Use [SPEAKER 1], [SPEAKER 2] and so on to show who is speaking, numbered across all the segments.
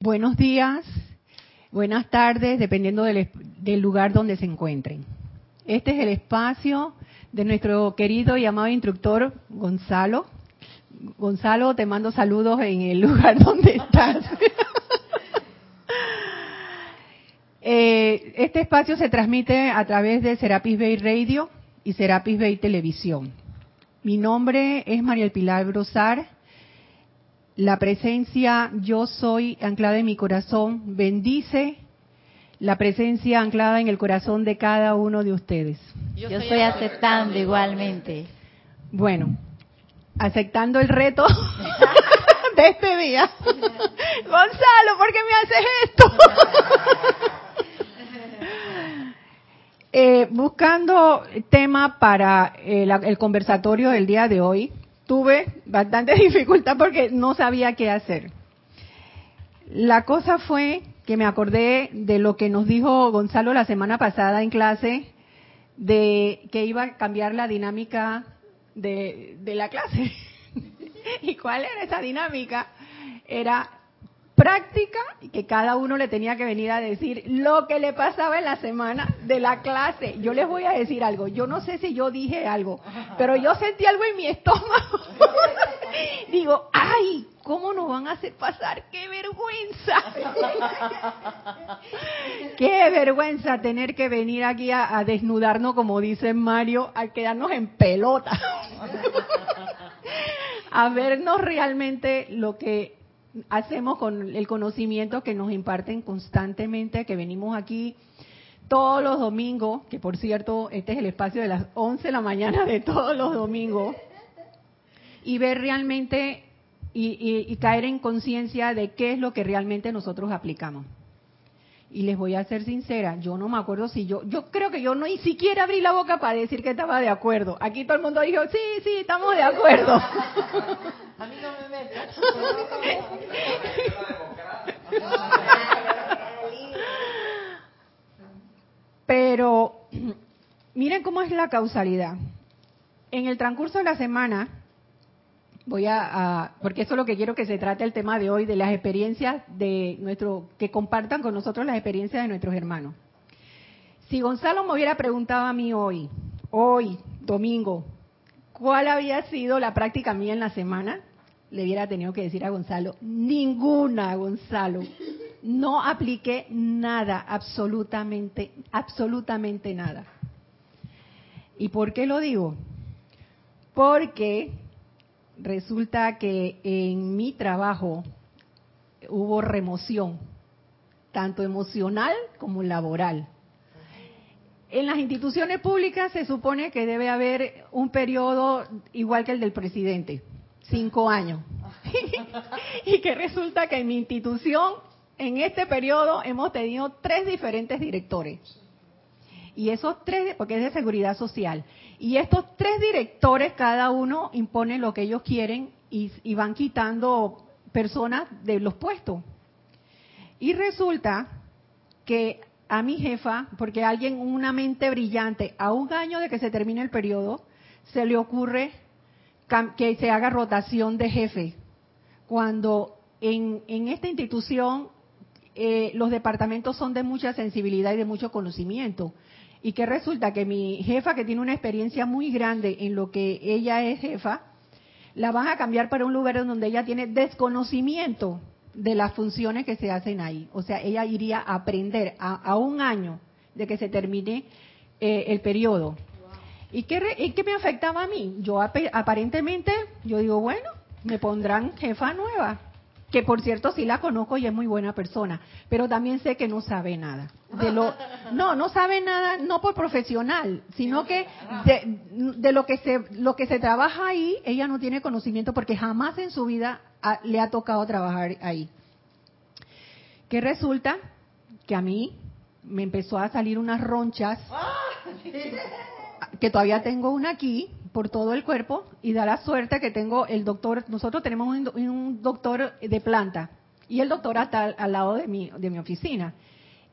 [SPEAKER 1] buenos días, buenas tardes, dependiendo del, lugar donde se encuentren. Este es el espacio de nuestro querido y amado instructor Gonzalo. Gonzalo, te mando saludos en el lugar donde estás. eh, este espacio se transmite a través de Serapis Bay Radio y Serapis Bay Televisión. Mi nombre es María Pilar Brosar la presencia yo soy anclada en mi corazón bendice la presencia anclada en el corazón de cada uno de ustedes.
[SPEAKER 2] Yo, yo estoy aceptando igualmente.
[SPEAKER 1] Bueno, aceptando el reto de este día. Gonzalo, ¿por qué me haces esto? eh, buscando tema para el, el conversatorio del día de hoy, tuve bastante dificultad porque no sabía qué hacer. La cosa fue que me acordé de lo que nos dijo Gonzalo la semana pasada en clase, de que iba a cambiar la dinámica de, la clase. ¿Y cuál era esa dinámica? Era práctica y que cada uno le tenía que venir a decir lo que le pasaba en la semana de la clase. Yo les voy a decir algo, yo no sé si yo dije algo, pero yo sentí algo en mi estómago. Digo, ay, ¿cómo nos van a hacer pasar? ¡Qué vergüenza! ¡Qué vergüenza tener que venir aquí a, a desnudarnos, como dice Mario, a quedarnos en pelota! a vernos realmente lo que hacemos con el conocimiento que nos imparten constantemente, que venimos aquí todos los domingos, que por cierto, este es el espacio de las 11 de la mañana de todos los domingos, y ver realmente y, y, y caer en conciencia de qué es lo que realmente nosotros aplicamos. Y les voy a ser sincera, yo no me acuerdo si yo, yo creo que yo no ni siquiera abrí la boca para decir que estaba de acuerdo. Aquí todo el mundo dijo, sí, sí, estamos de acuerdo.
[SPEAKER 2] A mí no me.
[SPEAKER 1] Pero miren cómo es la causalidad. En el transcurso de la semana, voy a, porque eso es lo que quiero que se trate el tema de hoy de las experiencias de nuestro que compartan con nosotros las experiencias de nuestros hermanos. Si Gonzalo me hubiera preguntado a mí hoy, hoy, domingo, cuál había sido la práctica mía en la semana, le hubiera tenido que decir a Gonzalo, ninguna, Gonzalo. No apliqué nada, absolutamente, absolutamente nada. ¿Y por qué lo digo? Porque resulta que en mi trabajo hubo remoción, tanto emocional como laboral. En las instituciones públicas se supone que debe haber un periodo igual que el del presidente, cinco años. y que resulta que en mi institución, en este periodo, hemos tenido tres diferentes directores. Y esos tres, porque es de seguridad social. Y estos tres directores, cada uno impone lo que ellos quieren y, van quitando personas de los puestos. Y resulta que a mi jefa, porque alguien, una mente brillante, a un año de que se termine el periodo, se le ocurre que se haga rotación de jefe. Cuando en, en esta institución eh, los departamentos son de mucha sensibilidad y de mucho conocimiento. Y que resulta que mi jefa, que tiene una experiencia muy grande en lo que ella es jefa, la van a cambiar para un lugar donde ella tiene desconocimiento de las funciones que se hacen ahí. O sea, ella iría a aprender a, a un año de que se termine eh, el periodo. ¿Y qué, re, ¿Y qué, me afectaba a mí? Yo aparentemente, yo digo, bueno, me pondrán jefa nueva, que por cierto sí la conozco y es muy buena persona, pero también sé que no sabe nada. De lo, no, no sabe nada, no por profesional, sino que de, de lo que se lo que se trabaja ahí, ella no tiene conocimiento porque jamás en su vida a, le ha tocado trabajar ahí. Que resulta que a mí me empezó a salir unas ronchas que todavía tengo una aquí por todo el cuerpo y da la suerte que tengo el doctor, nosotros tenemos un, doctor de planta y el doctor está al, lado de mi, de mi oficina.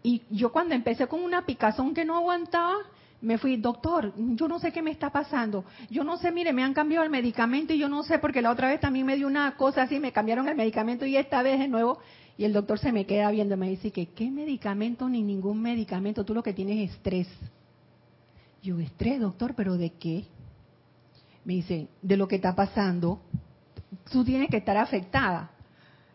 [SPEAKER 1] Y yo cuando empecé con una picazón que no aguantaba, me fui, doctor, yo no sé qué me está pasando. Yo no sé, mire, me han cambiado el medicamento y yo no sé porque la otra vez también me dio una cosa así, me cambiaron el medicamento y esta vez de nuevo. Y el doctor se me queda viendo me dice que qué medicamento ni ningún medicamento, tú lo que tienes es estrés. Yo, estrés, doctor, pero ¿de qué? Me dice, de lo que está pasando, tú tienes que estar afectada.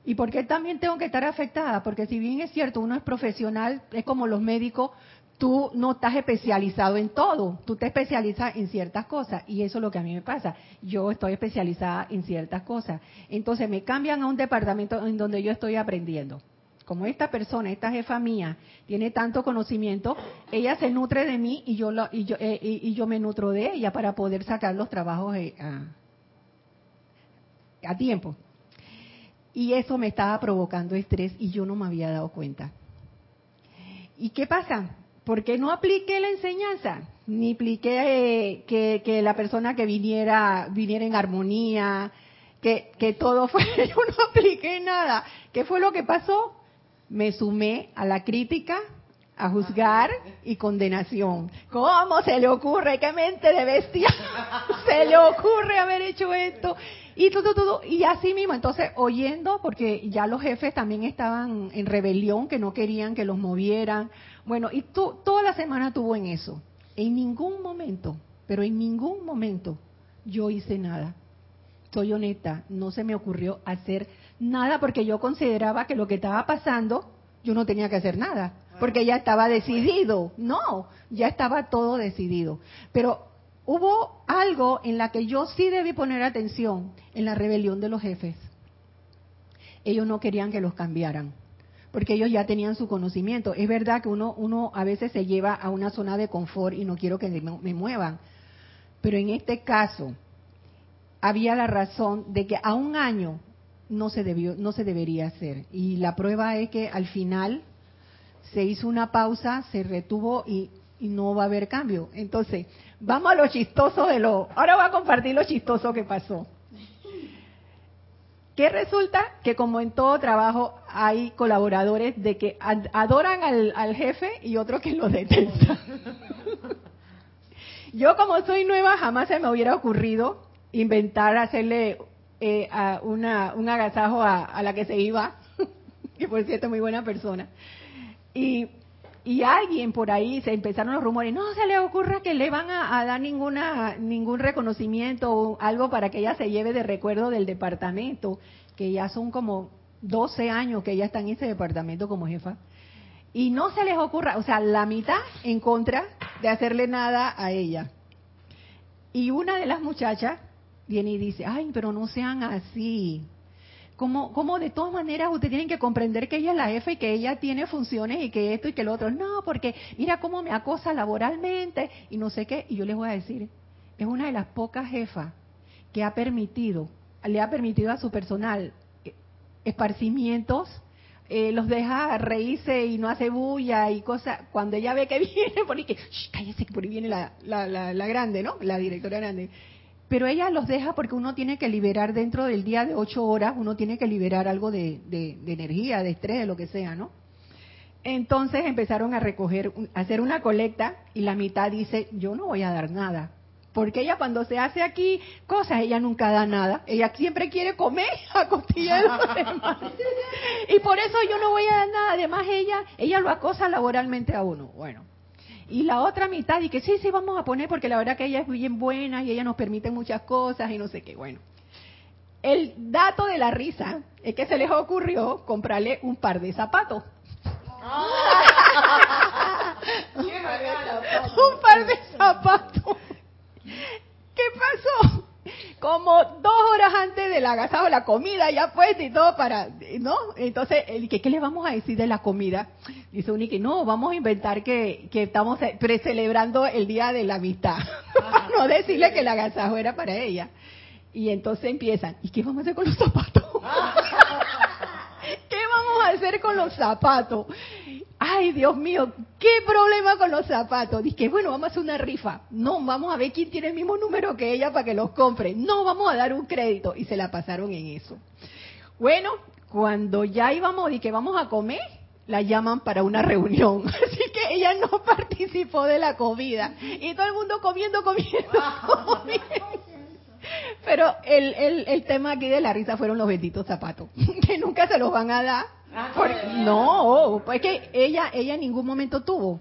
[SPEAKER 1] ¿Y por qué también tengo que estar afectada? Porque si bien es cierto, uno es profesional, es como los médicos, tú no estás especializado en todo, tú te especializas en ciertas cosas y eso es lo que a mí me pasa. Yo estoy especializada en ciertas cosas. Entonces me cambian a un departamento en donde yo estoy aprendiendo. Como esta persona, esta jefa mía, tiene tanto conocimiento, ella se nutre de mí y yo, eh, y, yo me nutro de ella para poder sacar los trabajos eh, a tiempo. Y eso me estaba provocando estrés y yo no me había dado cuenta. ¿Y qué pasa? Porque no apliqué la enseñanza, ni apliqué eh, que, la persona que viniera viniera en armonía, que, que todo fue, yo no apliqué nada. ¿Qué fue lo que pasó? Me sumé a la crítica, a juzgar y condenación. ¿Cómo se le ocurre? ¿Qué mente de bestia se le ocurre haber hecho esto? Y todo, todo, y así mismo, entonces oyendo, porque ya los jefes también estaban en rebelión, que no querían que los movieran. Bueno, y toda la semana tuvo en eso. En ningún momento, pero en ningún momento yo hice nada. Soy honesta, no se me ocurrió hacer nada porque yo consideraba que lo que estaba pasando, yo no tenía que hacer nada, porque ya estaba decidido. No, ya estaba todo decidido. Pero hubo algo en la que yo sí debí poner atención, en la rebelión de los jefes. Ellos no querían que los cambiaran, porque ellos ya tenían su conocimiento. Es verdad que uno, uno a veces se lleva a una zona de confort y no quiero que me, muevan, pero en este caso había la razón de que a un año no se debió, no se debería hacer. Y la prueba es que al final se hizo una pausa, se retuvo y y no va a haber cambio. Entonces, vamos a lo chistoso de lo... Ahora voy a compartir lo chistoso que pasó. Que resulta que como en todo trabajo hay colaboradores de que adoran al, jefe y otros que lo detestan. Yo como soy nueva jamás se me hubiera ocurrido inventar hacerle eh, una, un agasajo a, a la que se iba, que por cierto es muy buena persona. Y y alguien por ahí se empezaron los rumores, no se le ocurra que le van a, dar ninguna ningún reconocimiento o algo para que ella se lleve de recuerdo del departamento, que ya son como 12 años que ella está en ese departamento como jefa. Y no se les ocurra, o sea, la mitad en contra de hacerle nada a ella. Y una de las muchachas viene y dice, ay, pero no sean así como, de todas maneras ustedes tienen que comprender que ella es la jefa y que ella tiene funciones y que esto y que lo otro. No, porque mira cómo me acosa laboralmente y no sé qué. Y yo les voy a decir, es una de las pocas jefas que ha permitido, le ha permitido a su personal eh, esparcimientos, eh, los deja reírse y no hace bulla y cosas. Cuando ella ve que viene, por ahí que, cállese que por ahí viene la, la, la grande, ¿no? La directora grande pero ella los deja porque uno tiene que liberar dentro del día de ocho horas, uno tiene que liberar algo de, energía, de estrés, de lo que sea, ¿no? Entonces empezaron a recoger, a hacer una colecta y la mitad dice, yo no voy a dar nada. Porque ella cuando se hace aquí cosas, ella nunca da nada. Ella siempre quiere comer a demás. Y por eso yo no voy a dar nada. Además ella, ella lo acosa laboralmente a uno. Bueno, y la otra mitad, y que sí, sí, vamos a poner, porque la verdad que ella es bien buena y ella nos permite muchas cosas y no sé qué. Bueno, el dato de la risa es que se les ocurrió comprarle un par de zapatos. un par de zapatos. ¿Qué pasó? Como dos horas antes del agasajo, la comida ya puesta y todo para, ¿no? Entonces, ¿qué, ¿qué le vamos a decir de la comida? Dice Unique, no, vamos a inventar que, que estamos celebrando el día de la amistad. no decirle que el agasajo era para ella. Y entonces empiezan, ¿y qué vamos a hacer con los zapatos? ¿Qué vamos a hacer con los zapatos? Ay Dios mío, qué problema con los zapatos. Dice, bueno, vamos a hacer una rifa. No, vamos a ver quién tiene el mismo número que ella para que los compre. No, vamos a dar un crédito. Y se la pasaron en eso. Bueno, cuando ya íbamos y que vamos a comer, la llaman para una reunión. Así que ella no participó de la comida. Y todo el mundo comiendo, comiendo, comiendo. Pero el, el, el tema aquí de la risa fueron los benditos zapatos, que nunca se los van a dar no, pues que ella, ella en ningún momento tuvo,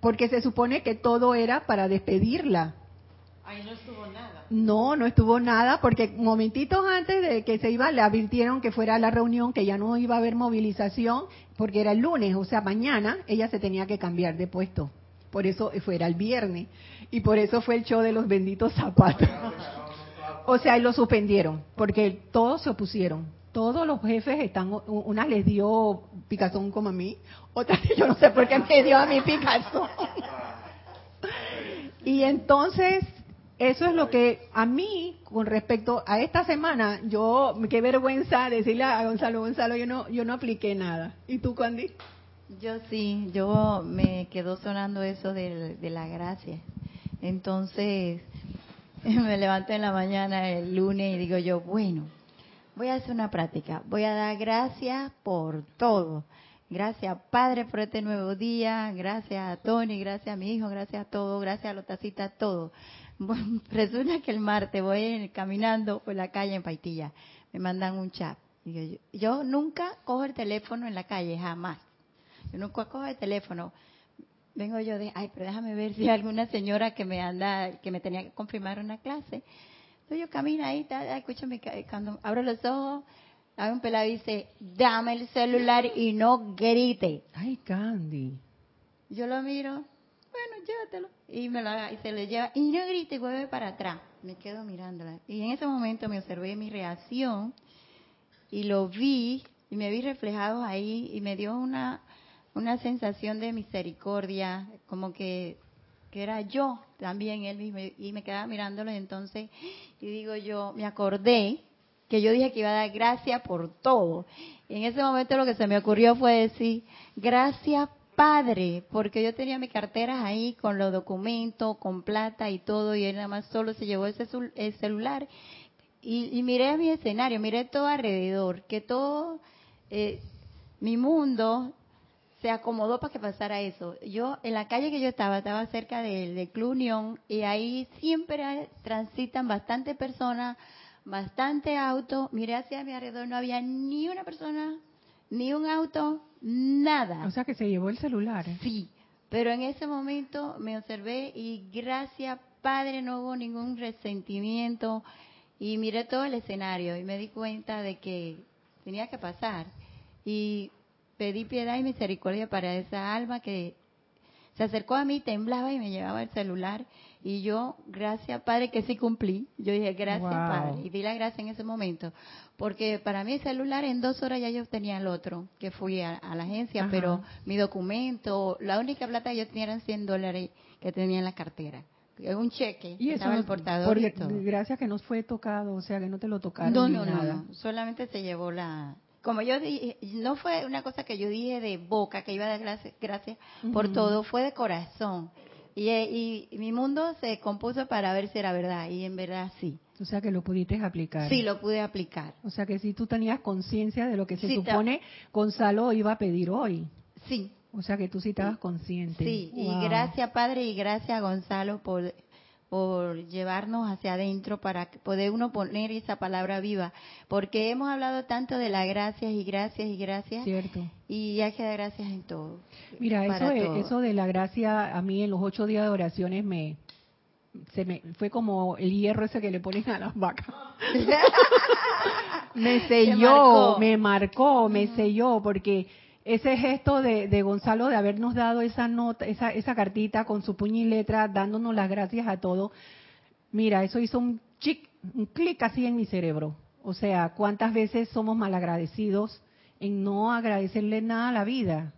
[SPEAKER 1] porque se supone que todo era para despedirla.
[SPEAKER 2] Ahí no estuvo nada.
[SPEAKER 1] No, no estuvo nada, porque momentitos antes de que se iba le advirtieron que fuera a la reunión, que ya no iba a haber movilización, porque era el lunes, o sea, mañana ella se tenía que cambiar de puesto. Por eso fuera el viernes. Y por eso fue el show de los benditos zapatos. O sea, y lo suspendieron, porque todos se opusieron. Todos los jefes están, una les dio picazón como a mí, otra yo no sé por qué me dio a mí picazón. Y entonces, eso es lo que a mí, con respecto a esta semana, yo, qué vergüenza decirle a Gonzalo, Gonzalo, yo no, yo no apliqué nada. ¿Y tú, Candy?
[SPEAKER 2] Yo sí, yo me quedó sonando eso de, de la gracia. Entonces, me levanto en la mañana el lunes y digo yo, bueno, voy a hacer una práctica, voy a dar gracias por todo. Gracias, Padre, por este nuevo día. Gracias a Tony, gracias a mi hijo, gracias a todo, gracias a los tacitas, todo. Bueno, resulta que el martes voy caminando por la calle en Paitilla. Me mandan un chat. Yo, yo nunca cojo el teléfono en la calle, jamás. Yo nunca cojo el teléfono vengo yo de, ay, pero déjame ver si hay alguna señora que me anda, que me tenía que confirmar una clase. Entonces yo camino ahí, escúchame, cuando abro los ojos, hay un pelado y dice, dame el celular y no grite.
[SPEAKER 1] Ay, Candy.
[SPEAKER 2] Yo lo miro, bueno, llévatelo. Y, me lo, y se lo lleva, y no grite, vuelve para atrás. Me quedo mirándola. Y en ese momento me observé mi reacción y lo vi y me vi reflejado ahí y me dio una una sensación de misericordia, como que, que era yo también él mismo, y me quedaba mirándolo y entonces, y digo yo, me acordé que yo dije que iba a dar gracias por todo. Y en ese momento lo que se me ocurrió fue decir, gracias Padre, porque yo tenía mis carteras ahí con los documentos, con plata y todo, y él nada más solo se llevó ese el celular. Y, y miré mi escenario, miré todo alrededor, que todo, eh, mi mundo se acomodó para que pasara eso. Yo, en la calle que yo estaba, estaba cerca del Club Unión y ahí siempre transitan bastante personas, bastante autos. Miré hacia mi alrededor, no había ni una persona, ni un auto, nada.
[SPEAKER 1] O sea que se llevó el celular. ¿eh?
[SPEAKER 2] Sí, pero en ese momento me observé y gracias Padre no hubo ningún resentimiento y miré todo el escenario y me di cuenta de que tenía que pasar. Y pedí piedad y misericordia para esa alma que se acercó a mí, temblaba y me llevaba el celular. Y yo, gracias Padre, que sí cumplí. Yo dije, gracias Padre. Y di la gracia en ese momento. Porque para mí el celular en dos horas ya yo tenía el otro, que fui a, la agencia, pero mi documento, la única plata que yo tenía eran 100 dólares que tenía en la cartera un cheque
[SPEAKER 1] y estaba el portador gracias que no fue tocado o sea que no te lo tocaron
[SPEAKER 2] no no no solamente se llevó la como yo dije, no fue una cosa que yo dije de boca, que iba a dar gracias, gracias por todo, fue de corazón. Y, mi mundo se compuso para ver si era verdad, y en verdad sí.
[SPEAKER 1] O sea que lo pudiste aplicar.
[SPEAKER 2] Sí, lo pude aplicar.
[SPEAKER 1] O sea que si tú tenías conciencia de lo que se supone Gonzalo iba a pedir hoy.
[SPEAKER 2] Sí.
[SPEAKER 1] O sea que tú sí estabas consciente.
[SPEAKER 2] Sí, y gracias Padre y gracias Gonzalo por por llevarnos hacia adentro para poder uno poner esa palabra viva, porque hemos hablado tanto de la gracias y gracias y gracias,
[SPEAKER 1] Cierto.
[SPEAKER 2] y hay que dar gracias en todo.
[SPEAKER 1] Mira, eso de, eso de la gracia a mí en los ocho días de oraciones me se me fue como el hierro ese que le ponen a las vacas. me selló, me marcó, me selló, porque ese gesto de, Gonzalo de habernos dado esa nota, esa, esa cartita con su puño y letra, dándonos las gracias a todos, mira, eso hizo un chic, un clic así en mi cerebro. O sea, cuántas veces somos malagradecidos en no agradecerle nada a la vida.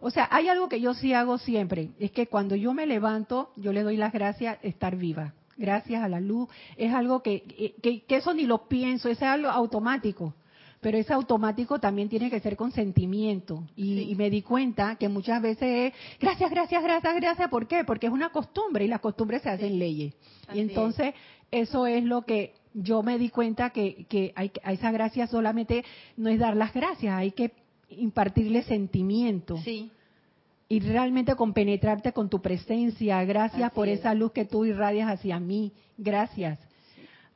[SPEAKER 1] O sea, hay algo que yo sí hago siempre, es que cuando yo me levanto, yo le doy las gracias de estar viva. Gracias a la luz. Es algo que, que, que eso ni lo pienso, es algo automático pero ese automático también tiene que ser con sentimiento. Y, me di cuenta que muchas veces es, gracias, gracias, gracias, gracias, ¿por qué? Porque es una costumbre y las costumbres se hacen leyes. y entonces eso es lo que yo me di cuenta que, que hay, a esa gracia solamente no es dar las gracias, hay que impartirle sentimiento.
[SPEAKER 2] Sí.
[SPEAKER 1] Y realmente compenetrarte con tu presencia. Gracias por esa luz que tú irradias hacia mí. Gracias.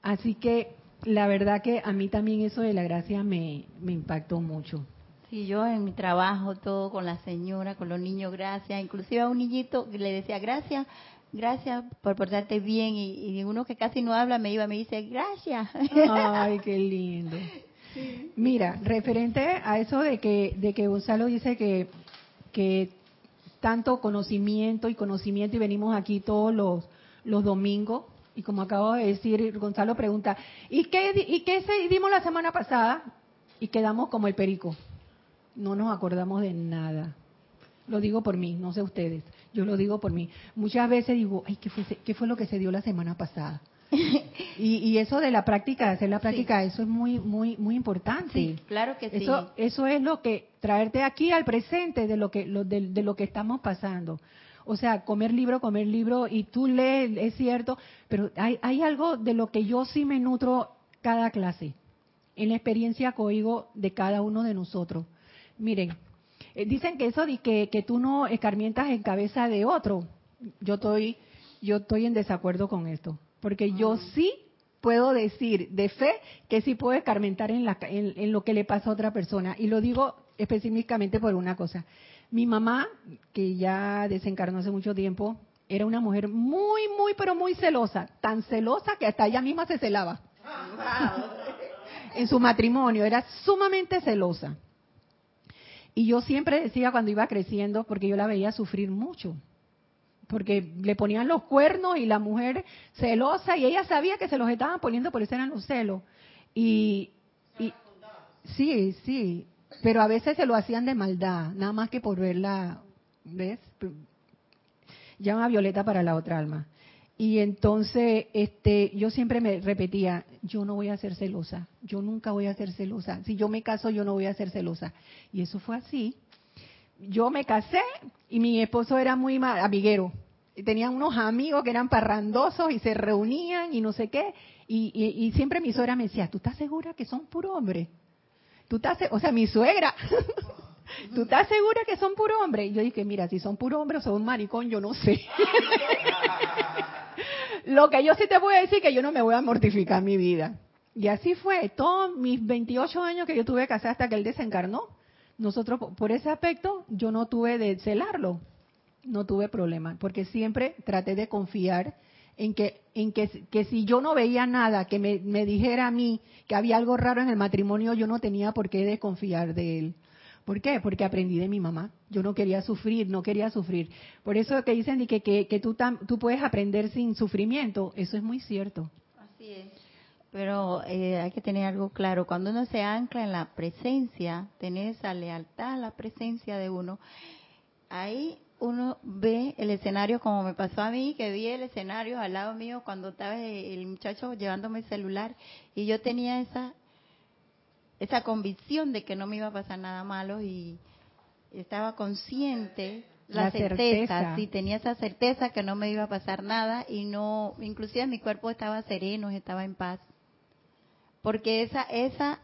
[SPEAKER 1] Así que la verdad que a mí también eso de la gracia me, me impactó mucho.
[SPEAKER 2] Sí, yo en mi trabajo, todo con la señora, con los niños, gracias. Inclusive a un niñito le decía, gracias, gracias por portarte bien. Y, uno que casi no habla me iba, me dice, gracias.
[SPEAKER 1] Ay, qué lindo. Mira, referente a eso de que, de que Gonzalo dice que, que tanto conocimiento y conocimiento y venimos aquí todos los, los domingos, y como acabo de decir, Gonzalo pregunta, ¿y qué, ¿y qué dimos la semana pasada? Y quedamos como el perico. No nos acordamos de nada. Lo digo por mí, no sé ustedes. Yo lo digo por mí. Muchas veces digo, ay, ¿qué fue, qué fue lo que se dio la semana pasada? y, eso de la práctica, de hacer la práctica, eso es muy, muy, muy importante.
[SPEAKER 2] Sí, claro que
[SPEAKER 1] sí. Eso, eso es lo que traerte aquí al presente de lo que, lo, de, de lo que estamos pasando. O sea, comer libro, comer libro, y tú lees, es cierto, pero hay, hay algo de lo que yo sí me nutro cada clase, en la experiencia que oigo de cada uno de nosotros. Miren, eh, dicen que eso de que, que tú no escarmientas en cabeza de otro, yo estoy, yo estoy en desacuerdo con esto, porque yo ah. sí puedo decir de fe que sí puedo escarmentar en, la, en, lo que le pasa a otra persona. Y lo digo específicamente por una cosa. Mi mamá, que ya desencarnó hace mucho tiempo, era una mujer muy, muy, pero muy celosa. Tan celosa que hasta ella misma se celaba. en su matrimonio, era sumamente celosa. Y yo siempre decía cuando iba creciendo, porque yo la veía sufrir mucho, porque le ponían los cuernos y la mujer celosa y ella sabía que se los estaban poniendo, por eso eran los celos. Y, y sí, sí, pero a veces se lo hacían de maldad, nada más que por verla, ¿ves? Llama a Violeta para la otra alma. Y entonces, este, yo siempre me repetía, yo no voy a ser celosa, yo nunca voy a ser celosa. Si yo me caso, yo no voy a ser celosa. Y eso fue así. Yo me casé y mi esposo era muy amiguero. Tenían unos amigos que eran parrandosos y se reunían y no sé qué. Y, siempre mi suegra me decía, ¿tú estás segura que son puro hombre? ¿Tú estás, o sea, mi suegra, ¿tú estás segura que son puro hombre? Y yo dije, mira, si son puro hombre o son un maricón, yo no sé. Lo que yo sí te voy a decir que yo no me voy a mortificar mi vida. Y así fue, todos mis 28 años que yo tuve casada hasta que él desencarnó, nosotros, por ese aspecto, yo no tuve de celarlo, no tuve problema, porque siempre traté de confiar en que, en que, que si yo no veía nada que me, me, dijera a mí que había algo raro en el matrimonio, yo no tenía por qué desconfiar de él. ¿Por qué? Porque aprendí de mi mamá. Yo no quería sufrir, no quería sufrir. Por eso que dicen que, que, que tú, tú puedes aprender sin sufrimiento, eso es muy cierto.
[SPEAKER 2] Así es. Pero eh, hay que tener algo claro. Cuando uno se ancla en la presencia, tener esa lealtad a la presencia de uno, ahí uno ve el escenario como me pasó a mí, que vi el escenario al lado mío cuando estaba el muchacho llevándome el celular y yo tenía esa esa convicción de que no me iba a pasar nada malo y estaba consciente la, certeza, sí tenía esa certeza que no me iba a pasar nada y no inclusive mi cuerpo estaba sereno, estaba en paz. Porque esa esa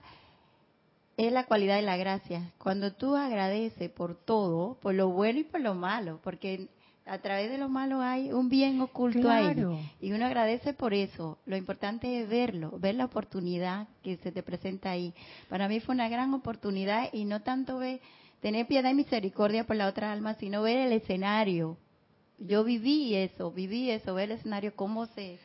[SPEAKER 2] es la cualidad de la gracia. Cuando tú agradeces por todo, por lo bueno y por lo malo, porque a través de lo malo hay un bien oculto ahí. Y uno agradece por eso. Lo importante es verlo, ver la oportunidad que se te presenta ahí. Para mí fue una gran oportunidad y no tanto ver, tener piedad y misericordia por la otra alma, sino ver el escenario. Yo viví eso, viví eso, ver el escenario, cómo se,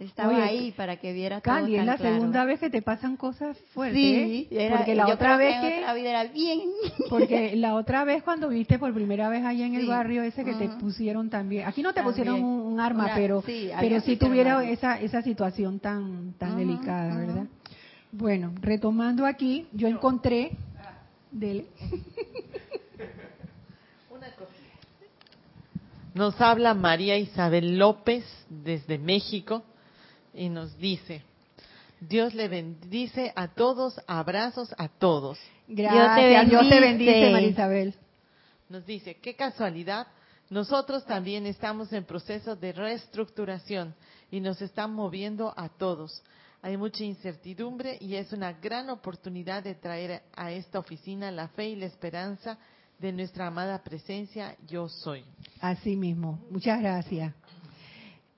[SPEAKER 2] estaba ahí para que viera todo
[SPEAKER 1] Candy,
[SPEAKER 2] es
[SPEAKER 1] la segunda vez que te pasan cosas fuertes. Sí, porque la otra vez que,
[SPEAKER 2] otra vida era bien.
[SPEAKER 1] Porque la otra vez cuando viste por primera vez allá en el barrio ese que te pusieron también, aquí no te pusieron un, arma, pero sí, pero sí tuviera esa esa situación tan tan delicada, ¿verdad? Bueno, retomando aquí, yo encontré dele.
[SPEAKER 3] Nos habla María Isabel López desde México y nos dice, Dios le bendice a todos, abrazos a todos.
[SPEAKER 1] Gracias, Dios te bendice, María Isabel.
[SPEAKER 3] Nos dice, qué casualidad, nosotros también estamos en proceso de reestructuración y nos están moviendo a todos. Hay mucha incertidumbre y es una gran oportunidad de traer a esta oficina la fe y la esperanza de nuestra amada presencia, yo soy.
[SPEAKER 1] Así mismo, muchas gracias.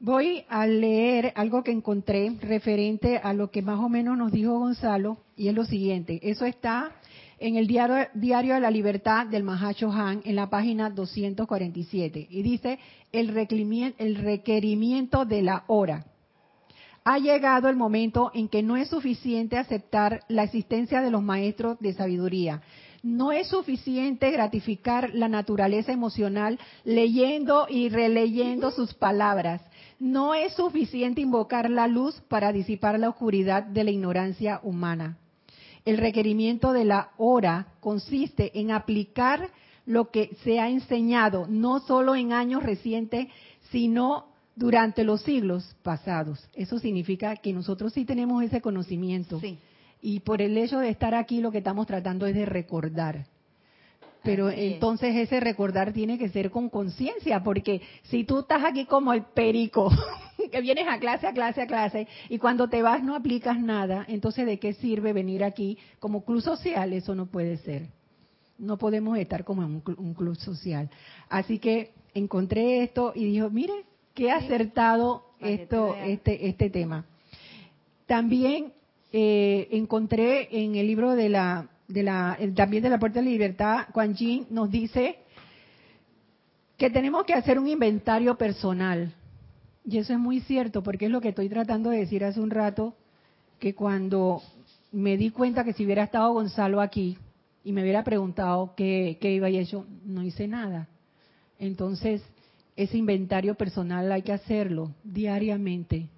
[SPEAKER 1] Voy a leer algo que encontré referente a lo que más o menos nos dijo Gonzalo, y es lo siguiente. Eso está en el diario, diario de la Libertad del Mahacho Han en la página 247 y dice el el requerimiento de la hora. Ha llegado el momento en que no es suficiente aceptar la existencia de los maestros de sabiduría. No es suficiente gratificar la naturaleza emocional leyendo y releyendo sus palabras. No es suficiente invocar la luz para disipar la oscuridad de la ignorancia humana. El requerimiento de la hora consiste en aplicar lo que se ha enseñado, no solo en años recientes, sino durante los siglos pasados. Eso significa que nosotros sí tenemos ese conocimiento. Y por el hecho de estar aquí lo que estamos tratando es de recordar. Pero entonces ese recordar tiene que ser con conciencia, porque si tú estás aquí como el perico, que vienes a clase, a clase, a clase, y cuando te vas no aplicas nada, entonces ¿de qué sirve venir aquí como club social? Eso no puede ser. No podemos estar como en un, club social. Así que encontré esto y dijo, mire, qué acertado esto, este, este tema. También eh, encontré en el libro de la de la, también de la Puerta de la Libertad, Juan Yin nos dice que tenemos que hacer un inventario personal. Y eso es muy cierto, porque es lo que estoy tratando de decir hace un rato, que cuando me di cuenta que si hubiera estado Gonzalo aquí y me hubiera preguntado qué, iba a hecho, no hice nada. Entonces, ese inventario personal hay que hacerlo diariamente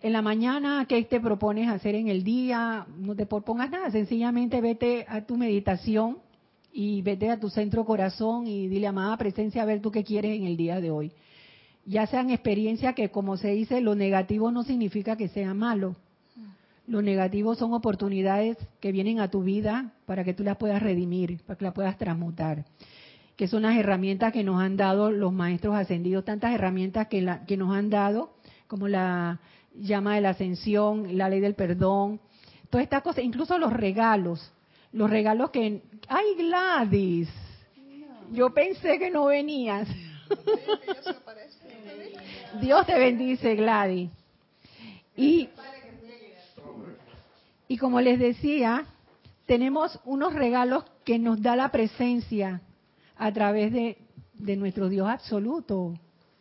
[SPEAKER 1] en la mañana, ¿qué te propones hacer en el día? No te propongas nada, sencillamente vete a tu meditación y vete a tu centro corazón y dile, amada presencia, a ver tú qué quieres en el día de hoy. Ya sean experiencias que, como se dice, lo negativo no significa que sea malo. Lo negativo son oportunidades que vienen a tu vida para que tú las puedas redimir, para que las puedas transmutar. Que son las herramientas que nos han dado los maestros ascendidos, tantas herramientas que, la, que nos han dado, como la llama de la ascensión, la ley del perdón, todas estas cosas, incluso los regalos, los regalos que... ¡Ay, Gladys! Yo pensé que no venías. Dios te bendice, Gladys. Y, y como les decía, tenemos unos regalos que nos da la presencia a través de, de nuestro Dios absoluto,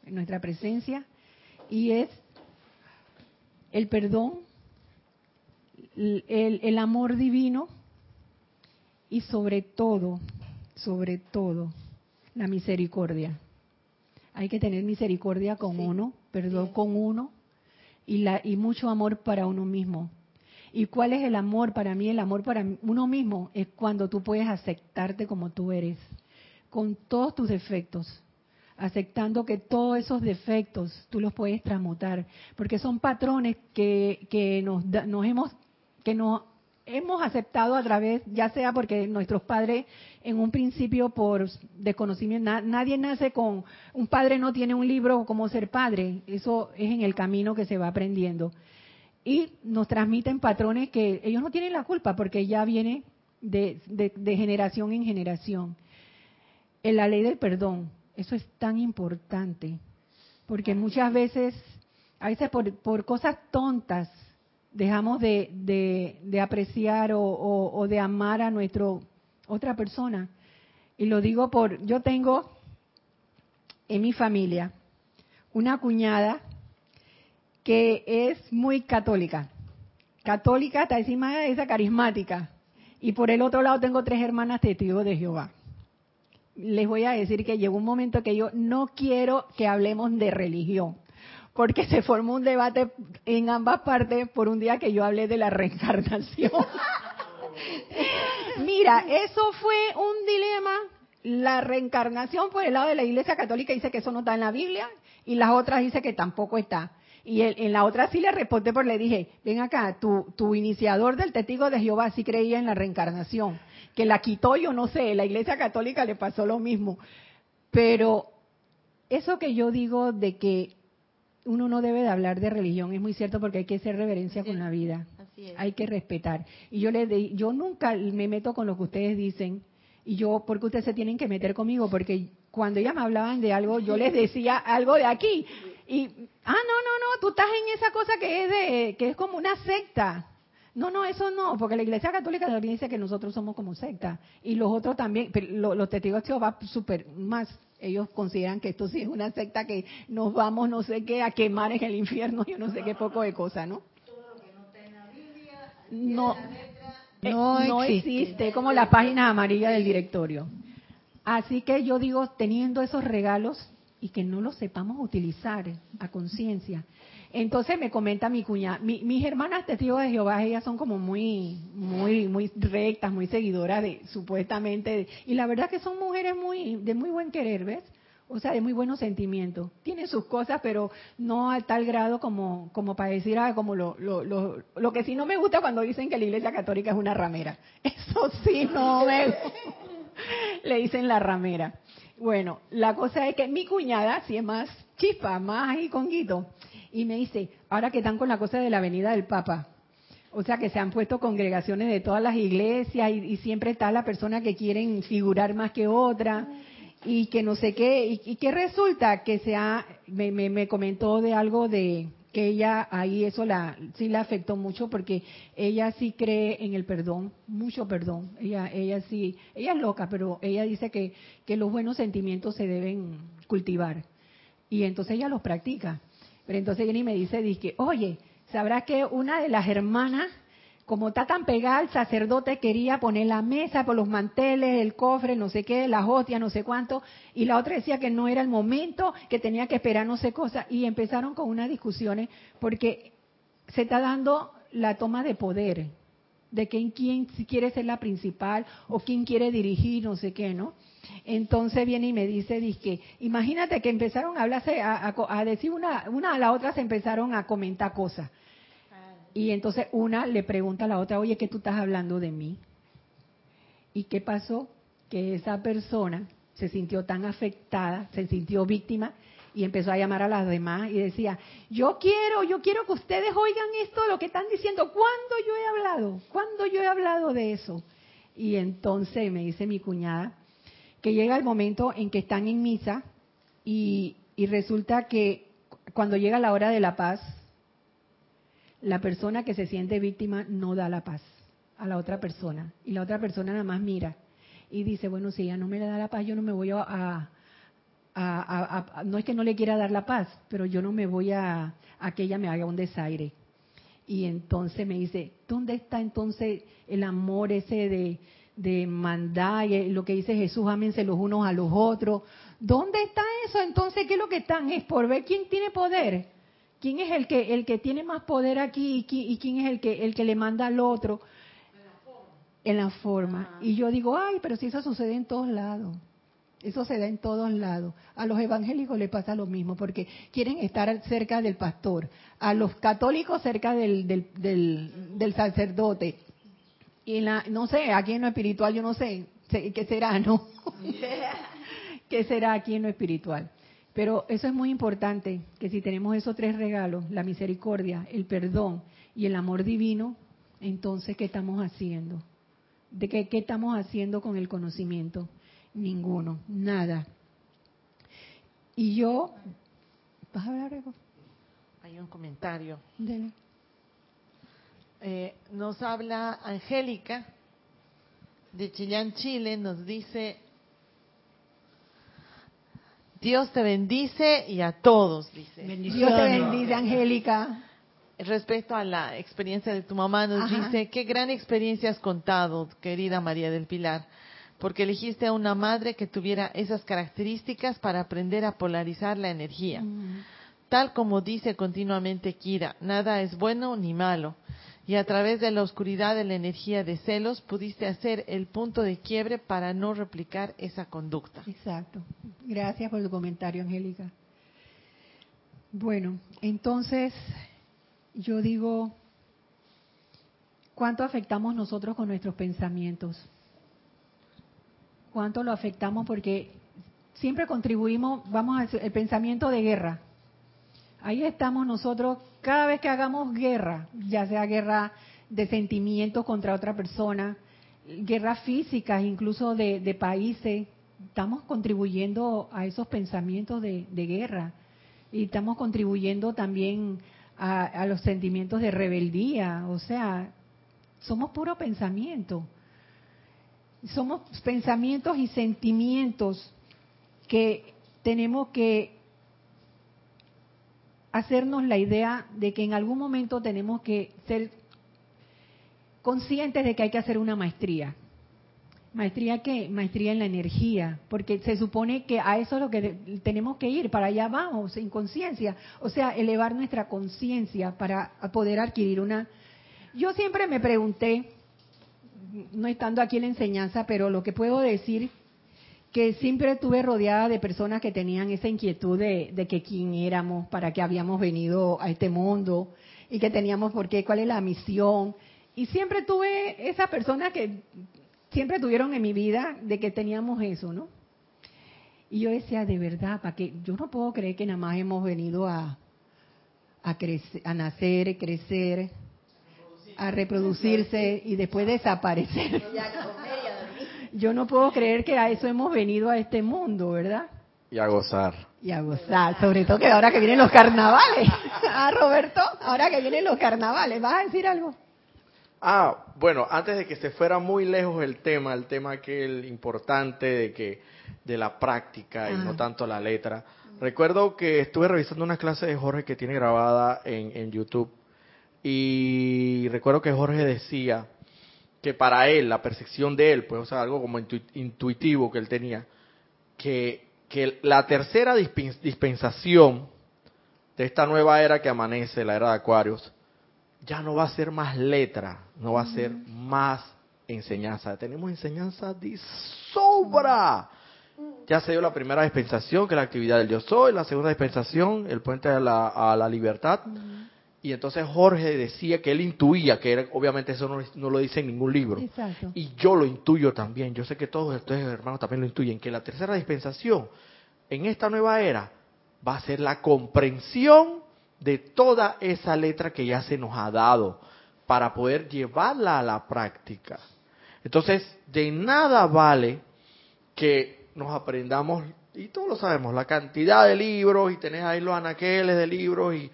[SPEAKER 1] nuestra presencia, y es el perdón, el, amor divino y sobre todo, sobre todo, la misericordia. Hay que tener misericordia con uno, perdón con uno y, la, y mucho amor para uno mismo. ¿Y cuál es el amor para mí? El amor para uno mismo es cuando tú puedes aceptarte como tú eres, con todos tus defectos, aceptando que todos esos defectos tú los puedes transmutar, porque son patrones que, que nos, nos hemos que nos hemos aceptado a través, ya sea porque nuestros padres en un principio por desconocimiento, nadie nace con, un padre no tiene un libro como ser padre, eso es en el camino que se va aprendiendo. Y nos transmiten patrones que ellos no tienen la culpa porque ya viene de, de, de generación en generación. En la ley del perdón, eso es tan importante, porque muchas veces, a veces por, cosas tontas, dejamos de, de, apreciar o, o, de amar a nuestro otra persona. Y lo digo por, yo tengo en mi familia una cuñada que es muy católica. Católica está encima de esa carismática. Y por el otro lado tengo tres hermanas testigos de Jehová les voy a decir que llegó un momento que yo no quiero que hablemos de religión, porque se formó un debate en ambas partes por un día que yo hablé de la reencarnación. Mira, eso fue un dilema. La reencarnación por el lado de la Iglesia Católica dice que eso no está en la Biblia y las otras dice que tampoco está. Y en la otra sí le respondí porque le dije, ven acá, tu, tu iniciador del testigo de Jehová sí creía en la reencarnación que la quitó, yo no sé, la Iglesia Católica le pasó lo mismo. Pero eso que yo digo de que uno no debe de hablar de religión es muy cierto porque hay que hacer reverencia con la vida. Hay que respetar. Y yo les de, yo nunca me meto con lo que ustedes dicen y yo porque ustedes se tienen que meter conmigo porque cuando ellas me hablaban de algo yo les decía algo de aquí y ah no no no tú estás en esa cosa que es de que es como una secta No, no, eso no, porque la Iglesia Católica también dice que nosotros somos como secta. Y los otros también, pero los testigos de Jehová súper más. Ellos consideran que esto sí es una secta que nos vamos, no sé qué, a quemar en el infierno, yo no sé qué poco de cosa, ¿no? No, no, no existe, como la página amarilla del directorio. Así que yo digo, teniendo esos regalos y que no los sepamos utilizar a conciencia, entonces me comenta mi cuñada, mis hermanas testigos de Jehová, ellas son como muy, muy, muy rectas, muy seguidoras de, supuestamente, y la verdad que son mujeres muy, de muy buen querer, ¿ves? O sea, de muy buenos sentimientos. Tienen sus cosas, pero no a tal grado como, como para decir, ah, como lo, lo, lo, lo que sí no me gusta cuando dicen que la Iglesia Católica es una ramera. Eso sí no me Le dicen la ramera. Bueno, la cosa es que mi cuñada, si es más chispa, más ahí conguito, y me dice, ahora que están con la cosa de la venida del Papa, o sea que se han puesto congregaciones de todas las iglesias y, siempre está la persona que quieren figurar más que otra y que no sé qué, y, que resulta que se ha, me, me, comentó de algo de que ella ahí eso la sí la afectó mucho porque ella sí cree en el perdón, mucho perdón. Ella ella sí, ella es loca, pero ella dice que que los buenos sentimientos se deben cultivar. Y entonces ella los practica. Pero entonces viene y me dice, dice, oye, ¿sabrás que una de las hermanas, como está tan pegada al sacerdote, quería poner la mesa por los manteles, el cofre, no sé qué, las hostias, no sé cuánto, y la otra decía que no era el momento, que tenía que esperar no sé cosa, y empezaron con unas discusiones porque se está dando la toma de poder, de quién, quién quiere ser la principal o quién quiere dirigir, no sé qué, ¿no? Entonces viene y me dice, dice, imagínate que empezaron a hablarse, a, decir una, una a la otra se empezaron a comentar cosas. Y entonces una le pregunta a la otra, oye, ¿qué tú estás hablando de mí? ¿Y qué pasó? Que esa persona se sintió tan afectada, se sintió víctima y empezó a llamar a las demás y decía, yo quiero, yo quiero que ustedes oigan esto, lo que están diciendo. ¿Cuándo yo he hablado? ¿Cuándo yo he hablado de eso? Y entonces me dice mi cuñada, que llega el momento en que están en misa y, resulta que cuando llega la hora de la paz, la persona que se siente víctima no da la paz a la otra persona. Y la otra persona nada más mira y dice, bueno, si ella no me da la paz, yo no me voy a, no es que no le quiera dar la paz, pero yo no me voy a, a que ella me haga un desaire. Y entonces me dice, ¿dónde está entonces el amor ese de, de mandar, lo que dice Jesús, ámense los unos a los otros. ¿Dónde está eso? Entonces, ¿qué es lo que están? Es por ver quién tiene poder. ¿Quién es el que el que tiene más poder aquí y quién es el que el que le manda al otro? En la forma. Y yo digo, ay, pero si eso sucede en todos lados. Eso se da en todos lados. A los evangélicos les pasa lo mismo, porque quieren estar cerca del pastor. A los católicos cerca del, del, del, del sacerdote y la, no sé, aquí en lo espiritual yo no sé, qué será, ¿no? ¿Qué será aquí en lo espiritual? Pero eso es muy importante, que si tenemos esos tres regalos, la misericordia, el perdón y el amor divino, entonces, ¿qué estamos haciendo? ¿De qué, qué estamos haciendo con el conocimiento? Ninguno, nada. Y yo, ¿vas a hablar algo?
[SPEAKER 3] Hay un comentario. Dele. Eh, nos habla Angélica de Chillán, Chile, nos dice, Dios te bendice y a todos, dice.
[SPEAKER 1] Dios te bendice, Angélica.
[SPEAKER 3] Respecto a la experiencia de tu mamá, nos dice, qué gran experiencia has contado, querida María del Pilar, porque elegiste a una madre que tuviera esas características para aprender a polarizar la energía. Mm. Tal como dice continuamente Kira, nada es bueno ni malo y a través de la oscuridad de la energía de celos pudiste hacer el punto de quiebre para no replicar esa conducta.
[SPEAKER 1] Exacto. Gracias por tu comentario, Angélica. Bueno, entonces yo digo, ¿cuánto afectamos nosotros con nuestros pensamientos? ¿Cuánto lo afectamos? Porque siempre contribuimos, vamos al pensamiento de guerra Ahí estamos nosotros cada vez que hagamos guerra, ya sea guerra de sentimientos contra otra persona, guerras físicas, incluso de, países, estamos contribuyendo a esos pensamientos de, guerra y estamos contribuyendo también a, los sentimientos de rebeldía. O sea, somos puro pensamiento. Somos pensamientos y sentimientos que tenemos que hacernos la idea de que en algún momento tenemos que ser conscientes de que hay que hacer una maestría. ¿Maestría qué? Maestría en la energía, porque se supone que a eso es lo que tenemos que ir, para allá vamos, en conciencia, o sea, elevar nuestra conciencia para poder adquirir una... Yo siempre me pregunté, no estando aquí en la enseñanza, pero lo que puedo decir, que siempre estuve rodeada de personas que tenían esa inquietud de, de que quién éramos, para qué habíamos venido a este mundo y que teníamos por qué, cuál es la misión. Y siempre tuve esa persona que siempre tuvieron en mi vida de que teníamos eso, ¿no? Y yo decía, de verdad, para que yo no puedo creer que nada más hemos venido a, a, crecer, a nacer, crecer, a reproducirse y después desaparecer. Yo no puedo creer que a eso hemos venido a este mundo, ¿verdad?
[SPEAKER 4] Y a gozar.
[SPEAKER 1] Y a gozar, sobre todo que ahora que vienen los carnavales. Ah, Roberto, ahora que vienen los carnavales, ¿vas a decir algo?
[SPEAKER 4] Ah, bueno, antes de que se fuera muy lejos el tema, el tema aquel importante de que de la práctica y no tanto la letra. Recuerdo que estuve revisando una clase de Jorge que tiene grabada en, en YouTube y recuerdo que Jorge decía que para él, la percepción de él, pues o sea, algo como intuitivo que él tenía, que, que la tercera dispensación de esta nueva era que amanece, la era de Acuarios, ya no va a ser más letra, no va a ser más enseñanza. Tenemos enseñanza de sobra. Ya se dio la primera dispensación, que es la actividad del yo soy, la segunda dispensación, el puente a la, a la libertad. Y entonces Jorge decía que él intuía, que era, obviamente eso no, lo dice en ningún libro. Y yo lo intuyo también, yo sé que todos ustedes hermanos también lo intuyen, que la tercera dispensación en esta nueva era va a ser la comprensión de toda esa letra que ya se nos ha dado para poder llevarla a la práctica. Entonces, de nada vale que nos aprendamos, y todos lo sabemos, la cantidad de libros y tenés ahí los anaqueles de libros y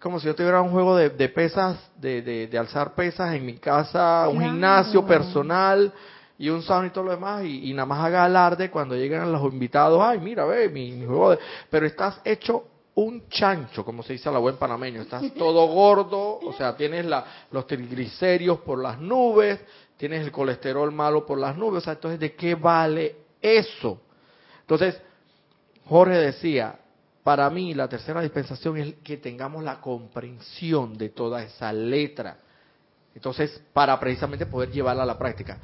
[SPEAKER 4] como si yo tuviera un juego de, pesas, de, de, alzar pesas en mi casa, un gimnasio personal y un sauna y todo lo demás, y, nada más haga alarde cuando llegan los invitados, ay, mira, ve, mi, mi juego de... Pero estás hecho un chancho, como se dice a la buen panameño. Estás todo gordo, o sea, tienes la, los triglicéridos por las nubes, tienes el colesterol malo por las nubes. O sea, entonces, ¿de qué vale eso? Entonces, Jorge decía, para mí la tercera dispensación es que tengamos la comprensión de toda esa letra. Entonces, para precisamente poder llevarla a la práctica.